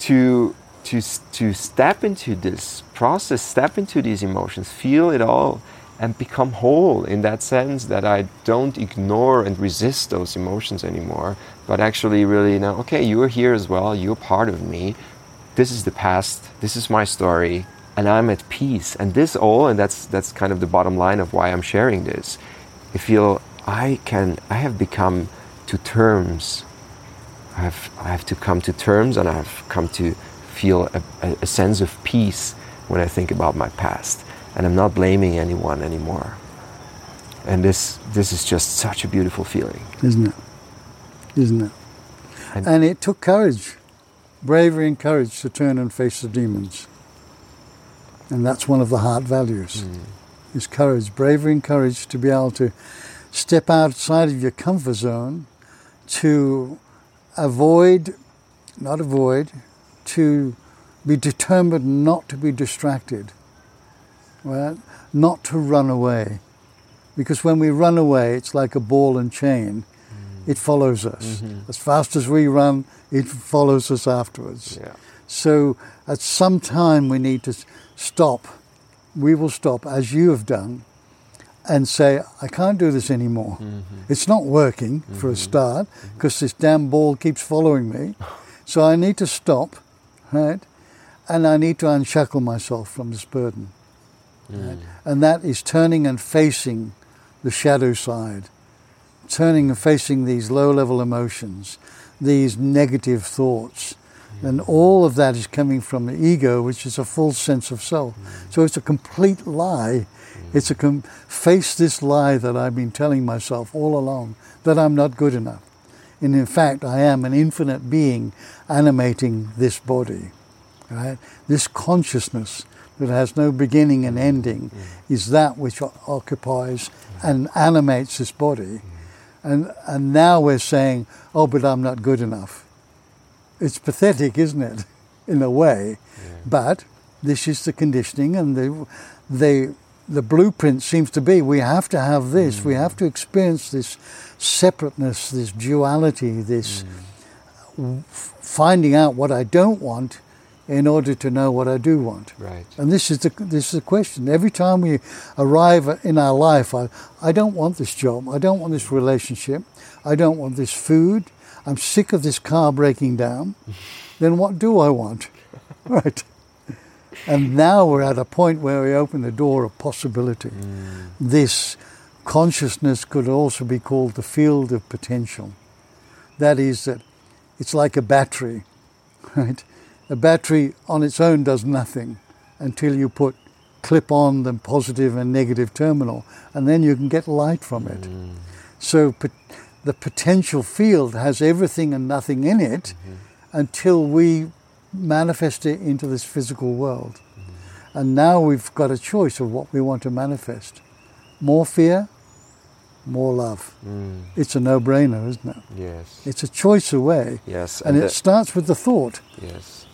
to to to step into this process step into these emotions feel it all and become whole in that sense that I don't ignore and resist those emotions anymore but actually really know okay you're here as well you're part of me. This is the past this is my story and I'm at peace. And this all and that's that's kind of the bottom line of why I'm sharing this. I feel I can I have become to terms. I have, I have to come to terms and I have come to feel a, a sense of peace when I think about my past. And I'm not blaming anyone anymore. And this, this is just such a beautiful feeling. isn't it? Isn't it? And- And it took courage, bravery and courage to turn and face the demons. And that's one of the heart values. Hmm. Is courage, bravery and courage to be able to step outside of your comfort zone to avoid, not avoid, to be determined not to be distracted, right? Not to run away, Because when we run away, it's like a ball and chain. Mm. It follows us. Mm-hmm. As fast as we run, it follows us afterwards. Yeah. So at some time we need to stop. We will stop, as you have done, and say, I can't do this anymore. Mm-hmm. It's not working for a mm-hmm. start because this damn ball keeps following me. So I need to stop, right? And I need to unshackle myself from this burden. Right? And that is turning and facing the shadow side, turning and facing these low level emotions, these negative thoughts. And all of that is coming from the ego, which is a false sense of self. Mm. So it's a complete lie. Mm. It's a com- face this lie that I've been telling myself all along that I'm not good enough. And in fact, I am an infinite being animating this body. Right? This consciousness that has no beginning and ending mm. is that which occupies and animates this body. And, and now we're saying, oh, but I'm not good enough. It's pathetic, isn't it? In a way. But this is the conditioning and the, the, the blueprint seems to be we have to have this, we mm. have to experience this separateness, this duality, this mm. w- finding out what I don't want in order to know what I do want. Right. And this is the this is the question. Every time we arrive in our life, I, I don't want this job. I don't want this relationship. I don't want this food. I'm sick of this car breaking down. then what do I want? right. And now we're at a point where we open the door of possibility. Mm. This consciousness could also be called the field of potential. That is that it's like a battery, right? A battery on its own does nothing until you put clip on the positive and negative terminal, and then you can get light from it. Mm. So pot- the potential field has everything and nothing in it mm-hmm. until we manifest it into this physical world. Mm-hmm. And now we've got a choice of what we want to manifest more fear, more love. Mm. It's a no brainer, isn't it? Yes. It's a choice away. yes. And it the- starts with the thought. Yes.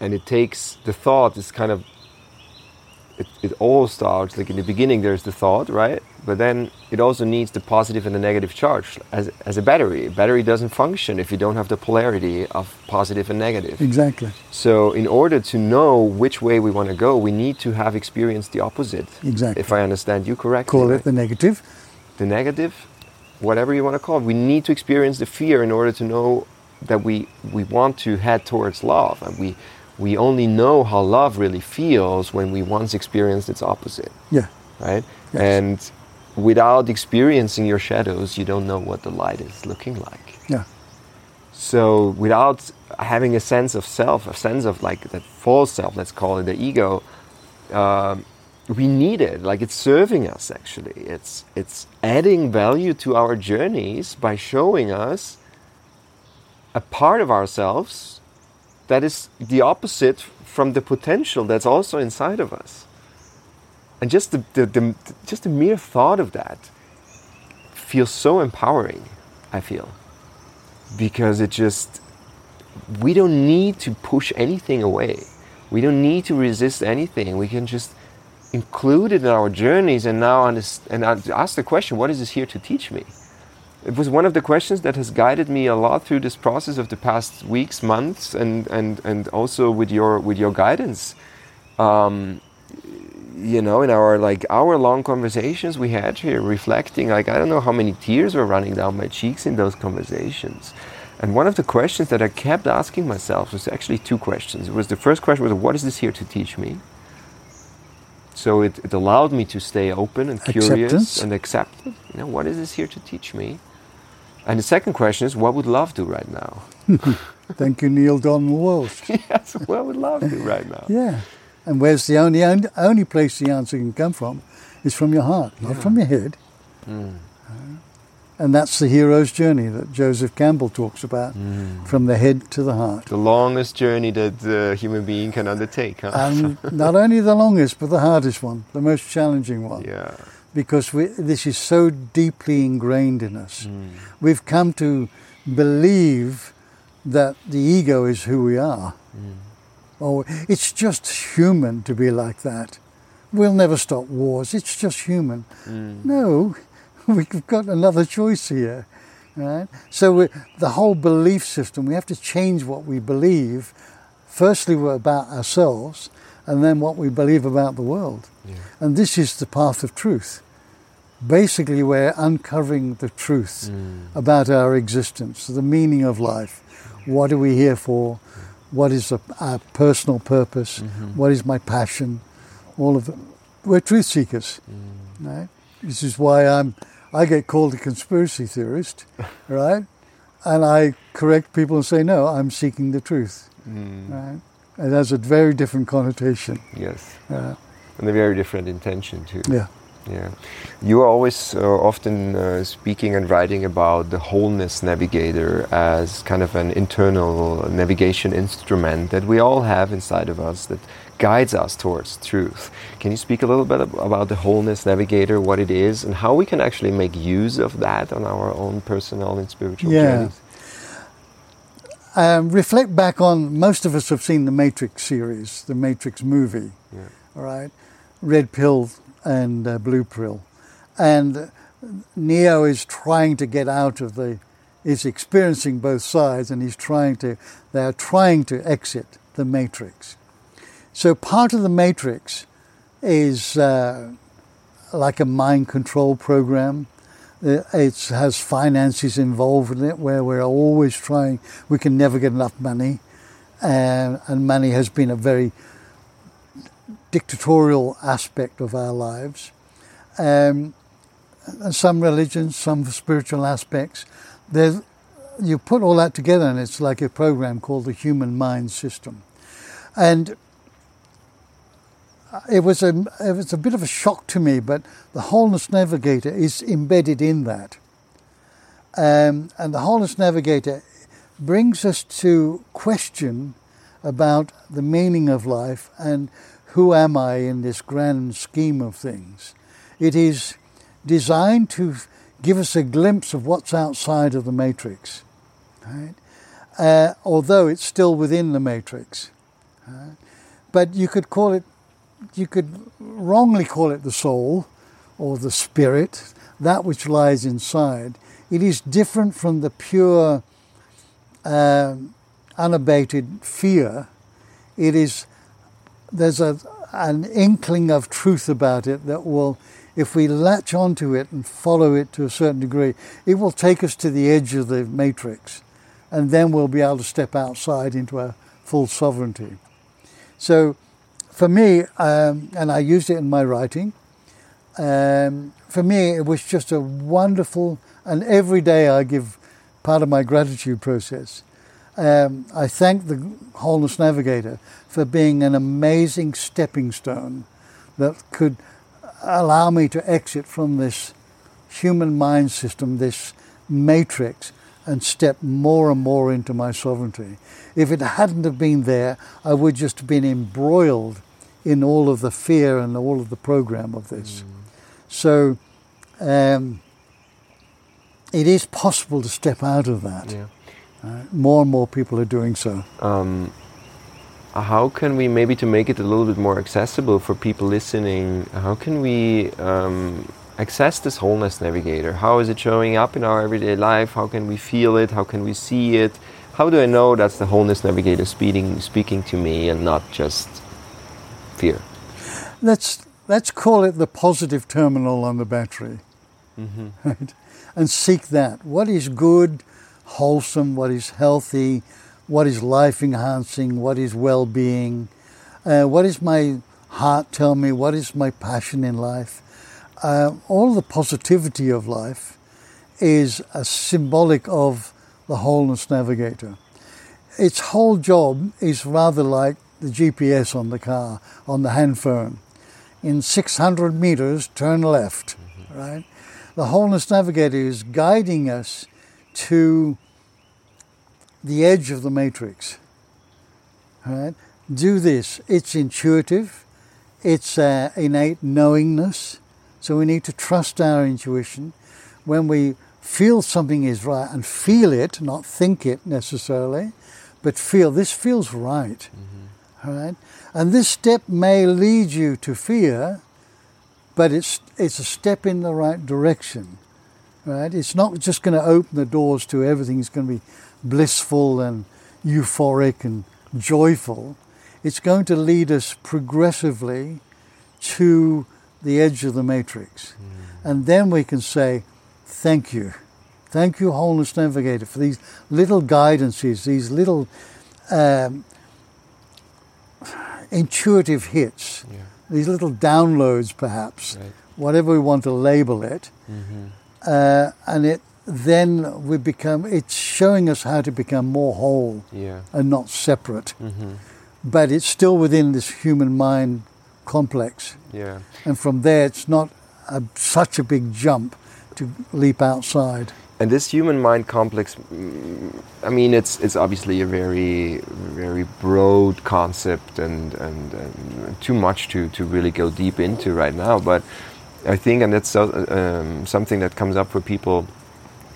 And it takes the thought is kind of it, it all starts like in the beginning there's the thought, right? But then it also needs the positive and the negative charge as, as a battery. A battery doesn't function if you don't have the polarity of positive and negative. Exactly. So in order to know which way we want to go, we need to have experienced the opposite. Exactly. If I understand you correctly. Call it the negative. the negative, whatever you want to call it. We need to experience the fear in order to know that we we want to head towards love, and we we only know how love really feels when we once experienced its opposite, Yeah. right? Yes. And without experiencing your shadows, you don't know what the light is looking like. Yeah. So without having a sense of self, a sense of like that false self, let's call it the ego, um, we need it. Like it's serving us actually. It's it's adding value to our journeys by showing us a part of ourselves that is the opposite from the potential that's also inside of us. And just the, the, the just the mere thought of that feels so empowering. I feel because it just we don't need to push anything away we don't need to resist anything we can just include it in our journeys and now and ask the question what is this here to teach me it was one of the questions that has guided me a lot through this process of the past weeks months and and and also with your with your guidance um, you know, in our like hour long conversations we had here, reflecting, like, I don't know how many tears were running down my cheeks in those conversations. And one of the questions that I kept asking myself was actually two questions. It was the first question was, what is this here to teach me? So it, it allowed me to stay open and curious Acceptance. and accept it. You know, what is this here to teach me? And the second question is, what would love do right now? Thank you, Neale Donald Walsch. yes, what would love do right now? Yeah. And where's the only only, only place the answer can come from is from your heart, not from your head. Mm. And that's the hero's journey that Joseph Campbell talks about, from the head to the heart. The longest journey that a human being can undertake, huh? And not only the longest, but the hardest one, the most challenging one. yeah. Because we, this is so deeply ingrained in us. Mm. We've come to believe that the ego is who we are. Mm. Oh, it's just human to be like that. we'll never stop wars. It's just human. No, we've got another choice here. Right? So we, the whole belief system, we have to change what we believe. Firstly, we're about ourselves, and then what we believe about the world. And this is the path of truth. Basically, we're uncovering the truth mm. about our existence, the meaning of life. What are we here for? What is the, our personal purpose? Mm-hmm. What is my passion? All of it. We're truth seekers. Mm. Right? This is why I'm. I get called a conspiracy theorist, right? And I correct people and say, no, I'm seeking the truth. Mm. Right? It has a very different connotation. Yes. Uh, And a very different intention too. yeah. Yeah, you are always uh, often uh, speaking and writing about the wholeness navigator as kind of an internal navigation instrument that we all have inside of us that guides us towards truth. Can you speak a little bit about the wholeness navigator, what it is, and how we can actually make use of that on our own personal and spiritual Yeah. journeys? Um, reflect back on most of us have seen the Matrix series, the Matrix movie, Yeah. all right? Red pill and uh, blue pill. And Neo is trying to get out of the, is experiencing both sides and he's trying to, they're trying to exit the Matrix. So part of the Matrix is uh, like a mind control program. Uh, It has finances involved in it where we're always trying, we can never get enough money. And, and money has been a very dictatorial aspect of our lives. Um, and some religions, some spiritual aspects. There's, you put all that together and it's like a program called the Human Mind System. And it was a it was a bit of a shock to me, but the Wholeness Navigator is embedded in that, um, and the Wholeness Navigator brings us to question about the meaning of life and who am I in this grand scheme of things. It is designed to give us a glimpse of what's outside of the matrix, right? Uh, although it's still within the matrix. right? But you could call it you could wrongly call it the soul or the spirit, that which lies inside. It is different from the pure, um, unabated fear. It is there's a an inkling of truth about it that will, if we latch onto it and follow it to a certain degree, it will take us to the edge of the matrix, and then we'll be able to step outside into our full sovereignty. So for me, um, and I used it in my writing, um, for me it was just a wonderful, and every day I give part of my gratitude process. Um, I thank the Wholeness Navigator for being an amazing stepping stone that could allow me to exit from this human mind system, this matrix, and step more and more into my sovereignty. If it hadn't have been there, I would just have been embroiled in all of the fear and all of the program of this. So um, it is possible to step out of that. Yeah. Uh, more and more people are doing so. um, how can we maybe to make it a little bit more accessible for people listening how can we um, access this wholeness navigator how is it showing up in our everyday life how can we feel it how can we see it how do i know that's the wholeness navigator speaking speaking to me and not just fear Let's let's call it the positive terminal on the battery, right? And seek that. What is good, wholesome? What is healthy? What is life enhancing? What is well-being? Uh, what is my heart tell me? What is my passion in life? Uh, all the positivity of life is a symbolic of the wholeness navigator. Its whole job is rather like the GPS on the car, on the hand phone. In 600 meters, turn left, right? The wholeness navigator is guiding us to the edge of the matrix. Right? Do this. It's intuitive. It's uh, innate knowingness. So we need to trust our intuition. When we feel something is right and feel it, not think it necessarily, but feel this feels right. All right? And this step may lead you to fear, but it's, it's a step in the right direction. Right? It's not just going to open the doors to everything; everything's going to be blissful and euphoric and joyful. It's going to lead us progressively to the edge of the matrix. Mm. And then we can say, Thank you. Thank you, Wholeness Navigator, for these little guidances, these little um, intuitive hits, yeah. these little downloads, perhaps, right. whatever we want to label it. Mm-hmm. Uh, and it then we become, it's showing us how to become more whole yeah. and not separate. Mm-hmm. But it's still within this human mind complex. Yeah. And from there, it's not a, such a big jump to leap outside. And this human mind complex, mm, I mean, it's it's obviously a very very broad concept and, and, and too much to, to really go deep into right now. But I think, and that's um, something that comes up for people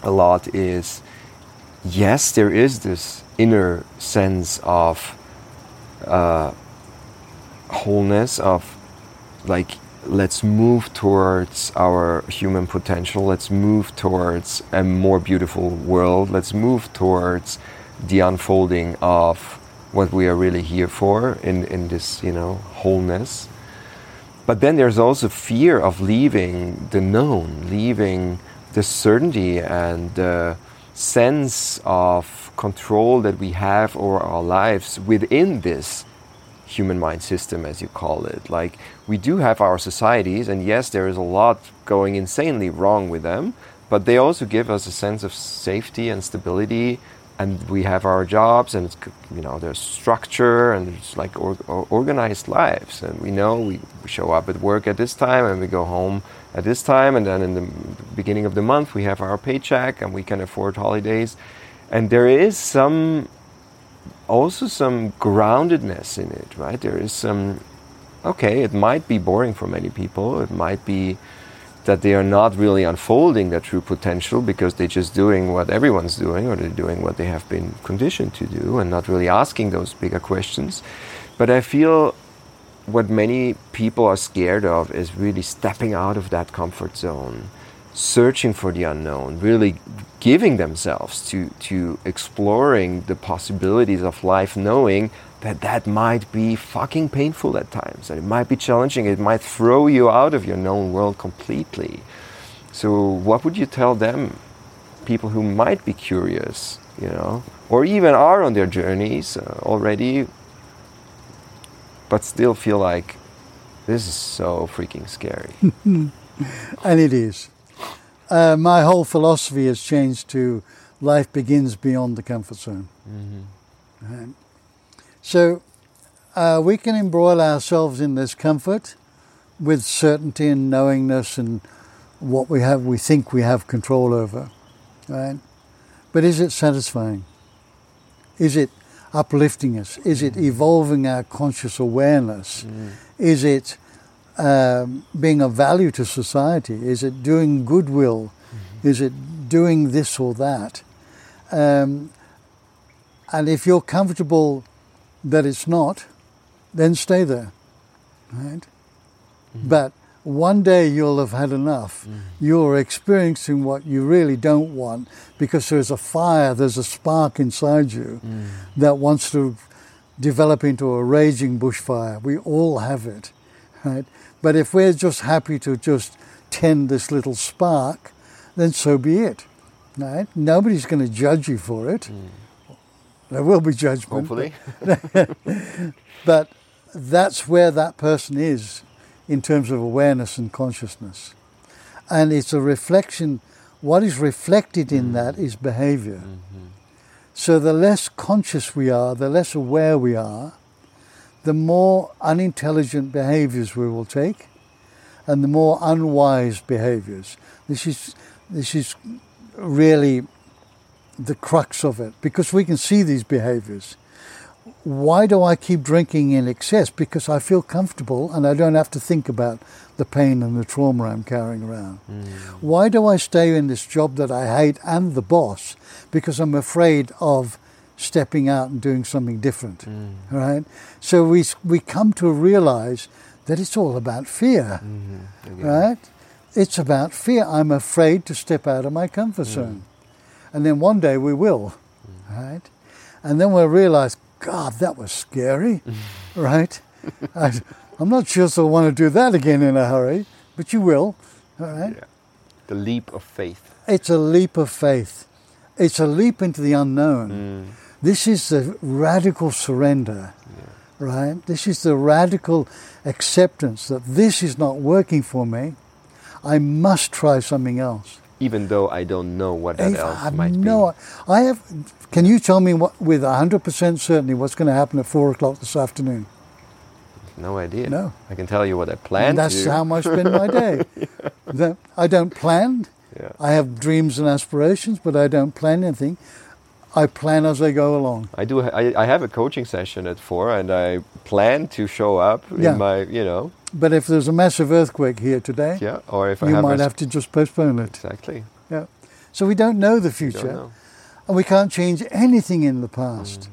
a lot is yes, there is this inner sense of uh, wholeness, of like let's move towards our human potential. Let's move towards a more beautiful world. Let's move towards the unfolding of what we are really here for in, in this, you know, wholeness. But then there's also fear of leaving the known, leaving the certainty and the sense of control that we have over our lives within this human mind system, as you call it. Like, we do have our societies, and yes, there is a lot going insanely wrong with them, but they also give us a sense of safety and stability. And we have our jobs, and it's, you know there's structure, and it's like or, or organized lives. And we know we, we show up at work at this time, and we go home at this time, and then in the beginning of the month we have our paycheck, and we can afford holidays. And there is some also some groundedness in it, right? There is some, okay, it might be boring for many people. It might be that they are not really unfolding their true potential because they're just doing what everyone's doing or they're doing what they have been conditioned to do and not really asking those bigger questions. But I feel what many people are scared of is really stepping out of that comfort zone searching for the unknown, really giving themselves to, to exploring the possibilities of life, knowing that that might be fucking painful at times, that it might be challenging, it might throw you out of your known world completely. So, what would you tell them, people who might be curious, you know, or even are on their journeys uh, already, but still feel like this is so freaking scary? and it is. Uh, my whole philosophy has changed to life begins beyond the comfort zone. Mm-hmm. So uh, we can embroil ourselves in this comfort with certainty and knowingness and what we have, we think we have control over, right? But is it satisfying? Is it uplifting us? Is it mm-hmm. evolving our conscious awareness? Mm. Is it um, being of value to society? Is it doing goodwill? Mm-hmm. Is it doing this or that? Um, and if you're comfortable that it's not, then stay there, right? Mm-hmm. But one day you'll have had enough. Mm. You're experiencing what you really don't want because there's a fire, there's a spark inside you mm. that wants to develop into a raging bushfire. We all have it, right? But if we're just happy to just tend this little spark, then so be it. Right? Nobody's going to judge you for it. Mm. There will be judgment. Hopefully. but that's where that person is in terms of awareness and consciousness. And it's a reflection, what is reflected in mm. that is behavior. Mm-hmm. So the less conscious we are, the less aware we are, the more unintelligent behaviors we will take and the more unwise behaviors. This is, this is really the crux of it because we can see these behaviors. Why do I keep drinking in excess? Because I feel comfortable and I don't have to think about the pain and the trauma I'm carrying around. Mm. Why do I stay in this job that I hate and the boss? Because I'm afraid of stepping out and doing something different. Hmm. Right? So we, we come to realize that it's all about fear. Mm-hmm. Again. Right? It's about fear. I'm afraid to step out of my comfort hmm. zone. And then one day we will. Right? And then we'll realize, God, that was scary. right? I, I'm not sure so I want to do that again in a hurry, but you will. All right? Yeah. The leap of faith. It's a leap of faith. It's a leap into the unknown. Mm. This is the radical surrender, right? This is the radical acceptance that this is not working for me. I must try something else. Even though I don't know what that If I else have might no, I have. Can you tell me what, with 100% certainty what's going to happen at four o'clock this afternoon? No idea. No. I can tell you what I plan and that's to. how I spend my day. That- I don't plan. Yeah. I have dreams and aspirations, but I don't plan anything. I plan as I go along. I do. I, I have a coaching session at four, and I plan to show up Yeah. in my, you know, But if there's a massive earthquake here today, yeah. Or if I you have might have to just postpone it. exactly. Yeah. So we don't know the Don't future, know. and we can't change anything in the past. Mm.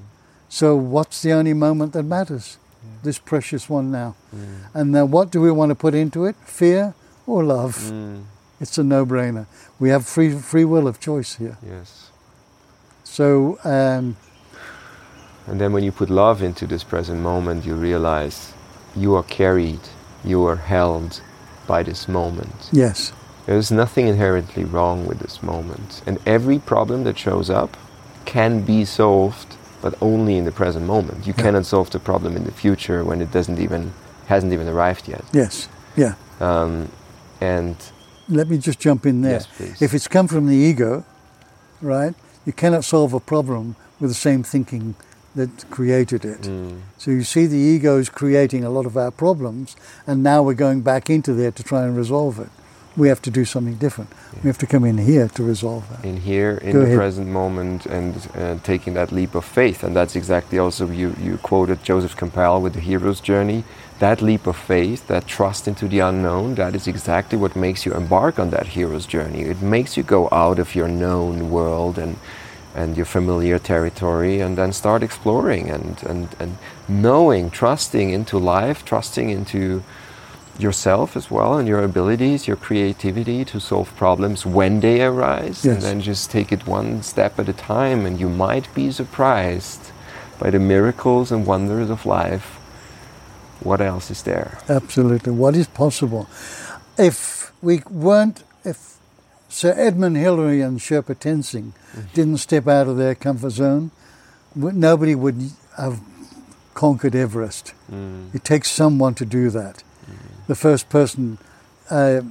So what's the only moment that matters? This precious one now. Mm. And then what do we want to put into it? Fear or love? Mm. It's a no-brainer. We have free free will of choice here. Yes. So um, And then when you put love into this present moment, you realize you are carried, you are held by this moment. yes, There's nothing inherently wrong with this moment. And every problem that shows up can be solved, but only in the present moment. You Yeah. cannot solve the problem in the future when it doesn't even hasn't even arrived yet. yes, yeah. Um, and Let me just jump in there. yes, please. If it's come from the ego, right, you cannot solve a problem with the same thinking that created it. Mm, So you see, the ego is creating a lot of our problems, and now we're going back into there to try and resolve it. We have to do something different. We have to come in here to resolve that. in here, in Go the ahead. present moment, and uh, taking that leap of faith. And that's exactly also you, you quoted Joseph Campbell with the hero's journey. That leap of faith, that trust into the unknown, that is exactly what makes you embark on that hero's journey. It makes you go out of your known world and and your familiar territory and then start exploring and, and, and knowing, trusting into life, trusting into yourself as well and your abilities, your creativity to solve problems when they arise, and then just take it one step at a time. And you might be surprised by the miracles and wonders of life. What else is there? Absolutely. What is possible? If we weren't, if Sir Edmund Hillary and Sherpa Tenzing didn't step out of their comfort zone, nobody would have conquered Everest. Mm. It takes someone to do that. The first person, uh,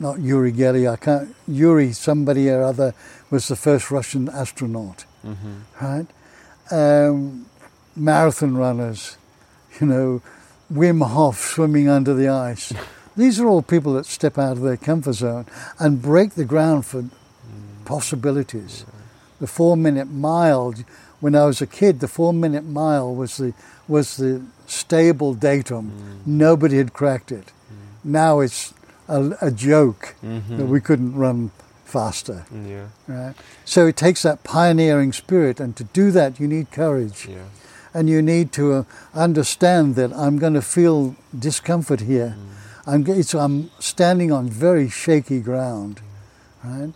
not Yuri Gely, I can't, Yuri somebody or other was the first Russian astronaut, Mhm. right? Um, marathon runners, you know, Wim Hof swimming under the ice. These are all people that step out of their comfort zone and break the ground for possibilities. The four minute mile, when I was a kid, the four minute mile was the, was the stable datum. Mm. Nobody had cracked it. Mm. Now it's a, a joke mm-hmm. that we couldn't run faster. Yeah, Right? So it takes that pioneering spirit, and to do that, you need courage. yeah. And you need to uh, understand that I'm going to feel discomfort here. Mm. I'm, it's, I'm standing on very shaky ground, right?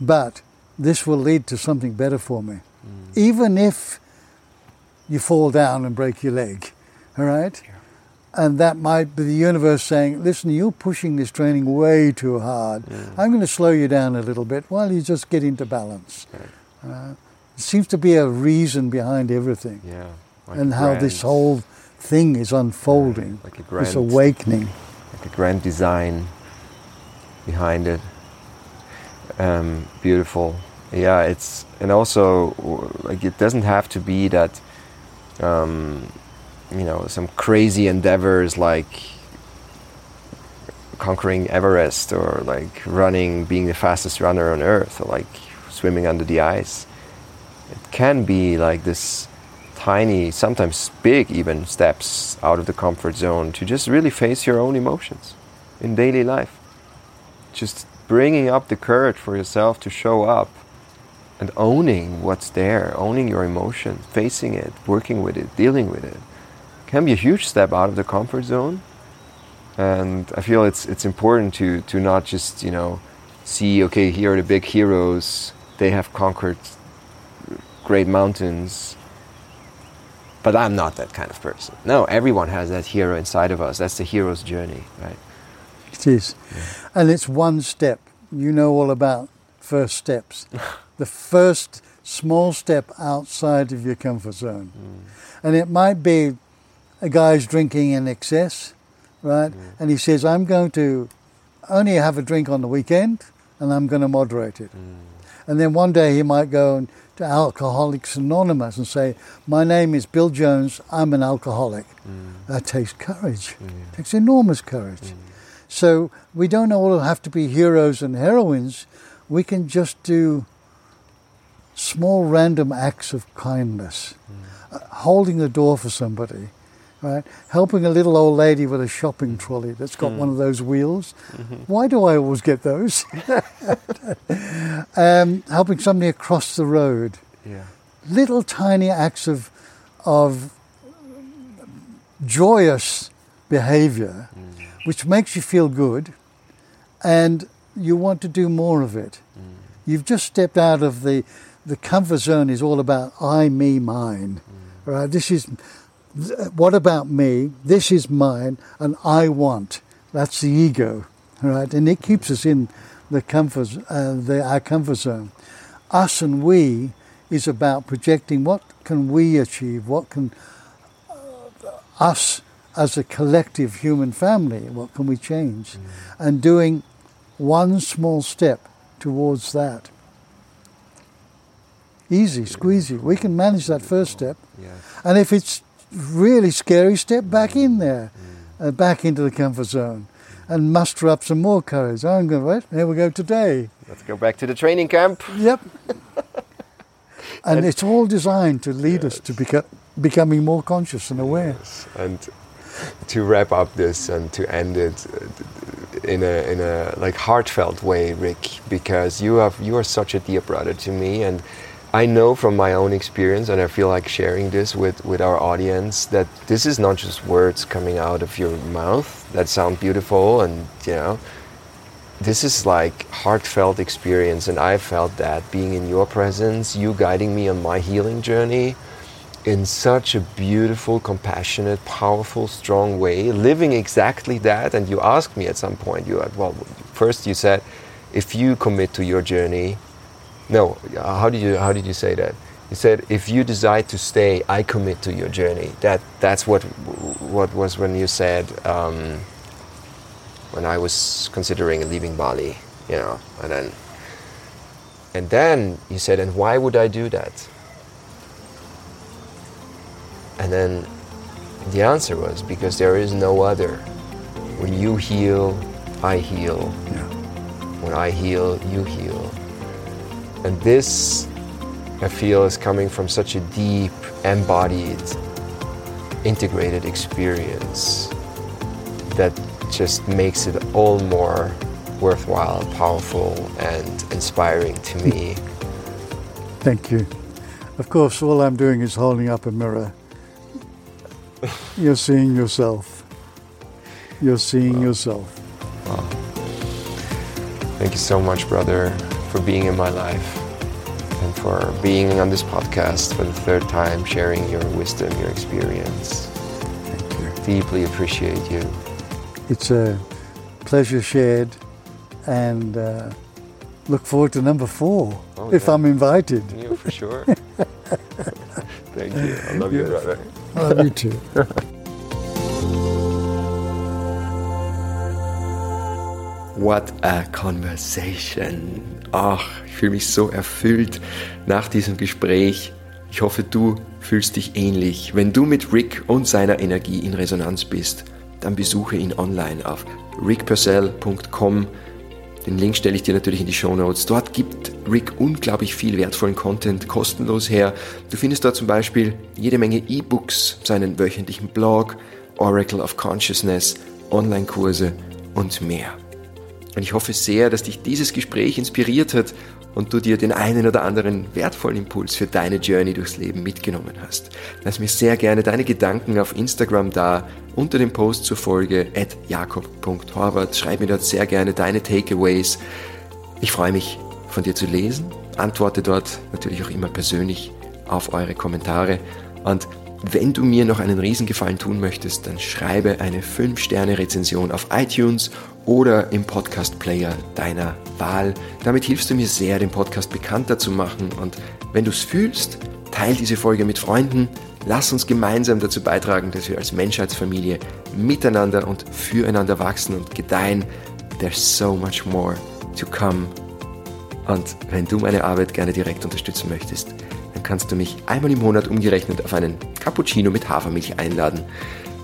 But this will lead to something better for me. Even if you fall down and break your leg, all right? And that might be the universe saying, listen, you're pushing this training way too hard. I'm going to slow you down a little bit while you just get into balance. Uh, there seems to be a reason behind everything Yeah. Like and how this whole thing is unfolding, like a this awakening. A grand design behind it. Um, beautiful. Yeah, it's and also like it doesn't have to be that um, you know some crazy endeavors like conquering Everest or like running, being the fastest runner on earth, or like swimming under the ice. It can be like this tiny, sometimes big even steps out of the comfort zone to just really face your own emotions in daily life. Just bringing up the courage for yourself to show up and owning what's there, owning your emotions, facing it, working with it, dealing with it, can be a huge step out of the comfort zone. And I feel it's it's important to to not just you know see okay here are the big heroes they have conquered great mountains but I'm not that kind of person. No, everyone has that hero inside of us. That's the hero's journey, right? It is. Yeah. And it's one step. You know all about first steps. the first small step outside of your comfort zone. Mm. And it might be a guy's drinking in excess, right? Mm. And he says, I'm going to only have a drink on the weekend and I'm going to moderate it. Mm. And then one day he might go to Alcoholics Anonymous and say, My name is Bill Jones, I'm an alcoholic. Mm. That takes courage, mm. it takes enormous courage. Mm. So we don't all have to be heroes and heroines, we can just do small random acts of kindness, mm. uh, holding the door for somebody right? Helping a little old lady with a shopping trolley that's got mm. one of those wheels. Mm-hmm. Why do I always get those? um, helping somebody across the road. Yeah. Little tiny acts of of joyous behavior, mm. which makes you feel good, and you want to do more of it. Mm. You've just stepped out of the the comfort zone. Is all about I, me, mine. Mm. Right. This is what about me? This is mine, and I want. That's the ego, right? And it keeps us in the comfort, uh, the, our comfort zone. Us and we is about projecting what can we achieve, what can uh, us as a collective human family, what can we change, mm. and doing one small step towards that. Easy, squeezy. We can manage that first step. Yes. And if it's really scary, step back in there, uh, back into the comfort zone, and muster up some more courage. I'm going, wait, here we go today. Let's go back to the training camp. Yep. and, and, it's all designed to lead yes. us to beca- becoming more conscious and aware. Yes. And to wrap up this and to end it uh, in a in a like heartfelt way, Rick, because you have you are such a dear brother to me and I know from my own experience, and I feel like sharing this with, with our audience, that this is not just words coming out of your mouth that sound beautiful and, you know, this is like heartfelt experience. And I felt that being in your presence, you guiding me on my healing journey in such a beautiful, compassionate, powerful, strong way, living exactly that. And you asked me at some point, you well, first you said, if you commit to your journey, no, how did you how did you say that? He said if you decide to stay, I commit to your journey. That that's what what was when you said um, when I was considering leaving Bali, you know, and then and then you said, and why would I do that? And then the answer was because there is no other. When you heal, I heal. Yeah. When I heal, you heal. And this, I feel, is coming from such a deep, embodied, integrated experience that just makes it all more worthwhile, powerful, and inspiring to me. Thank you. Of course, all I'm doing is holding up a mirror. You're seeing yourself. You're seeing wow. yourself. Wow. Thank you so much, brother for being in my life and for being on this podcast for the third time, sharing your wisdom, your experience. Thank you. Deeply appreciate you. It's a pleasure shared and uh, look forward to number four oh, if yeah. I'm invited. Yeah, for sure. Thank you. I love you, brother. I love you too. What a conversation. Ach, ich fühle mich so erfüllt nach diesem Gespräch. Ich hoffe, du fühlst dich ähnlich. Wenn du mit Rick und seiner Energie in Resonanz bist, dann besuche ihn online auf rickpurcell.com. Den Link stelle ich dir natürlich in die Show Notes. Dort gibt Rick unglaublich viel wertvollen Content kostenlos her. Du findest dort zum Beispiel jede Menge E-Books, seinen wöchentlichen Blog, Oracle of Consciousness, Online-Kurse und mehr. Und ich hoffe sehr, dass dich dieses Gespräch inspiriert hat und du dir den einen oder anderen wertvollen Impuls für deine Journey durchs Leben mitgenommen hast. Lass mir sehr gerne deine Gedanken auf Instagram da, unter dem Post zur Folge at jakob.horvath. Schreib mir dort sehr gerne deine Takeaways. Ich freue mich, von dir zu lesen. Antworte dort natürlich auch immer persönlich auf eure Kommentare. Und wenn du mir noch einen Riesengefallen tun möchtest, dann schreibe eine 5-Sterne-Rezension auf iTunes oder im Podcast-Player deiner Wahl. Damit hilfst du mir sehr, den Podcast bekannter zu machen. Und wenn du es fühlst, teile diese Folge mit Freunden. Lass uns gemeinsam dazu beitragen, dass wir als Menschheitsfamilie miteinander und füreinander wachsen und gedeihen. There's so much more to come. Und wenn du meine Arbeit gerne direkt unterstützen möchtest, dann kannst du mich einmal im Monat umgerechnet auf einen Cappuccino mit Hafermilch einladen.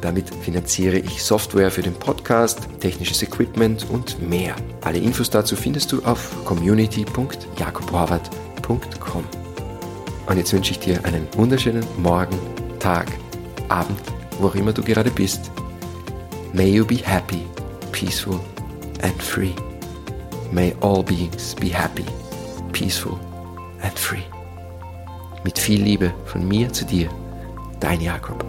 Damit finanziere ich Software für den Podcast, technisches Equipment und mehr. Alle Infos dazu findest du auf community.jakobhorvath.com. Und jetzt wünsche ich dir einen wunderschönen Morgen, Tag, Abend, wo auch immer du gerade bist. May you be happy, peaceful and free. May all beings be happy, peaceful and free. Mit viel Liebe von mir zu dir, dein Jakob.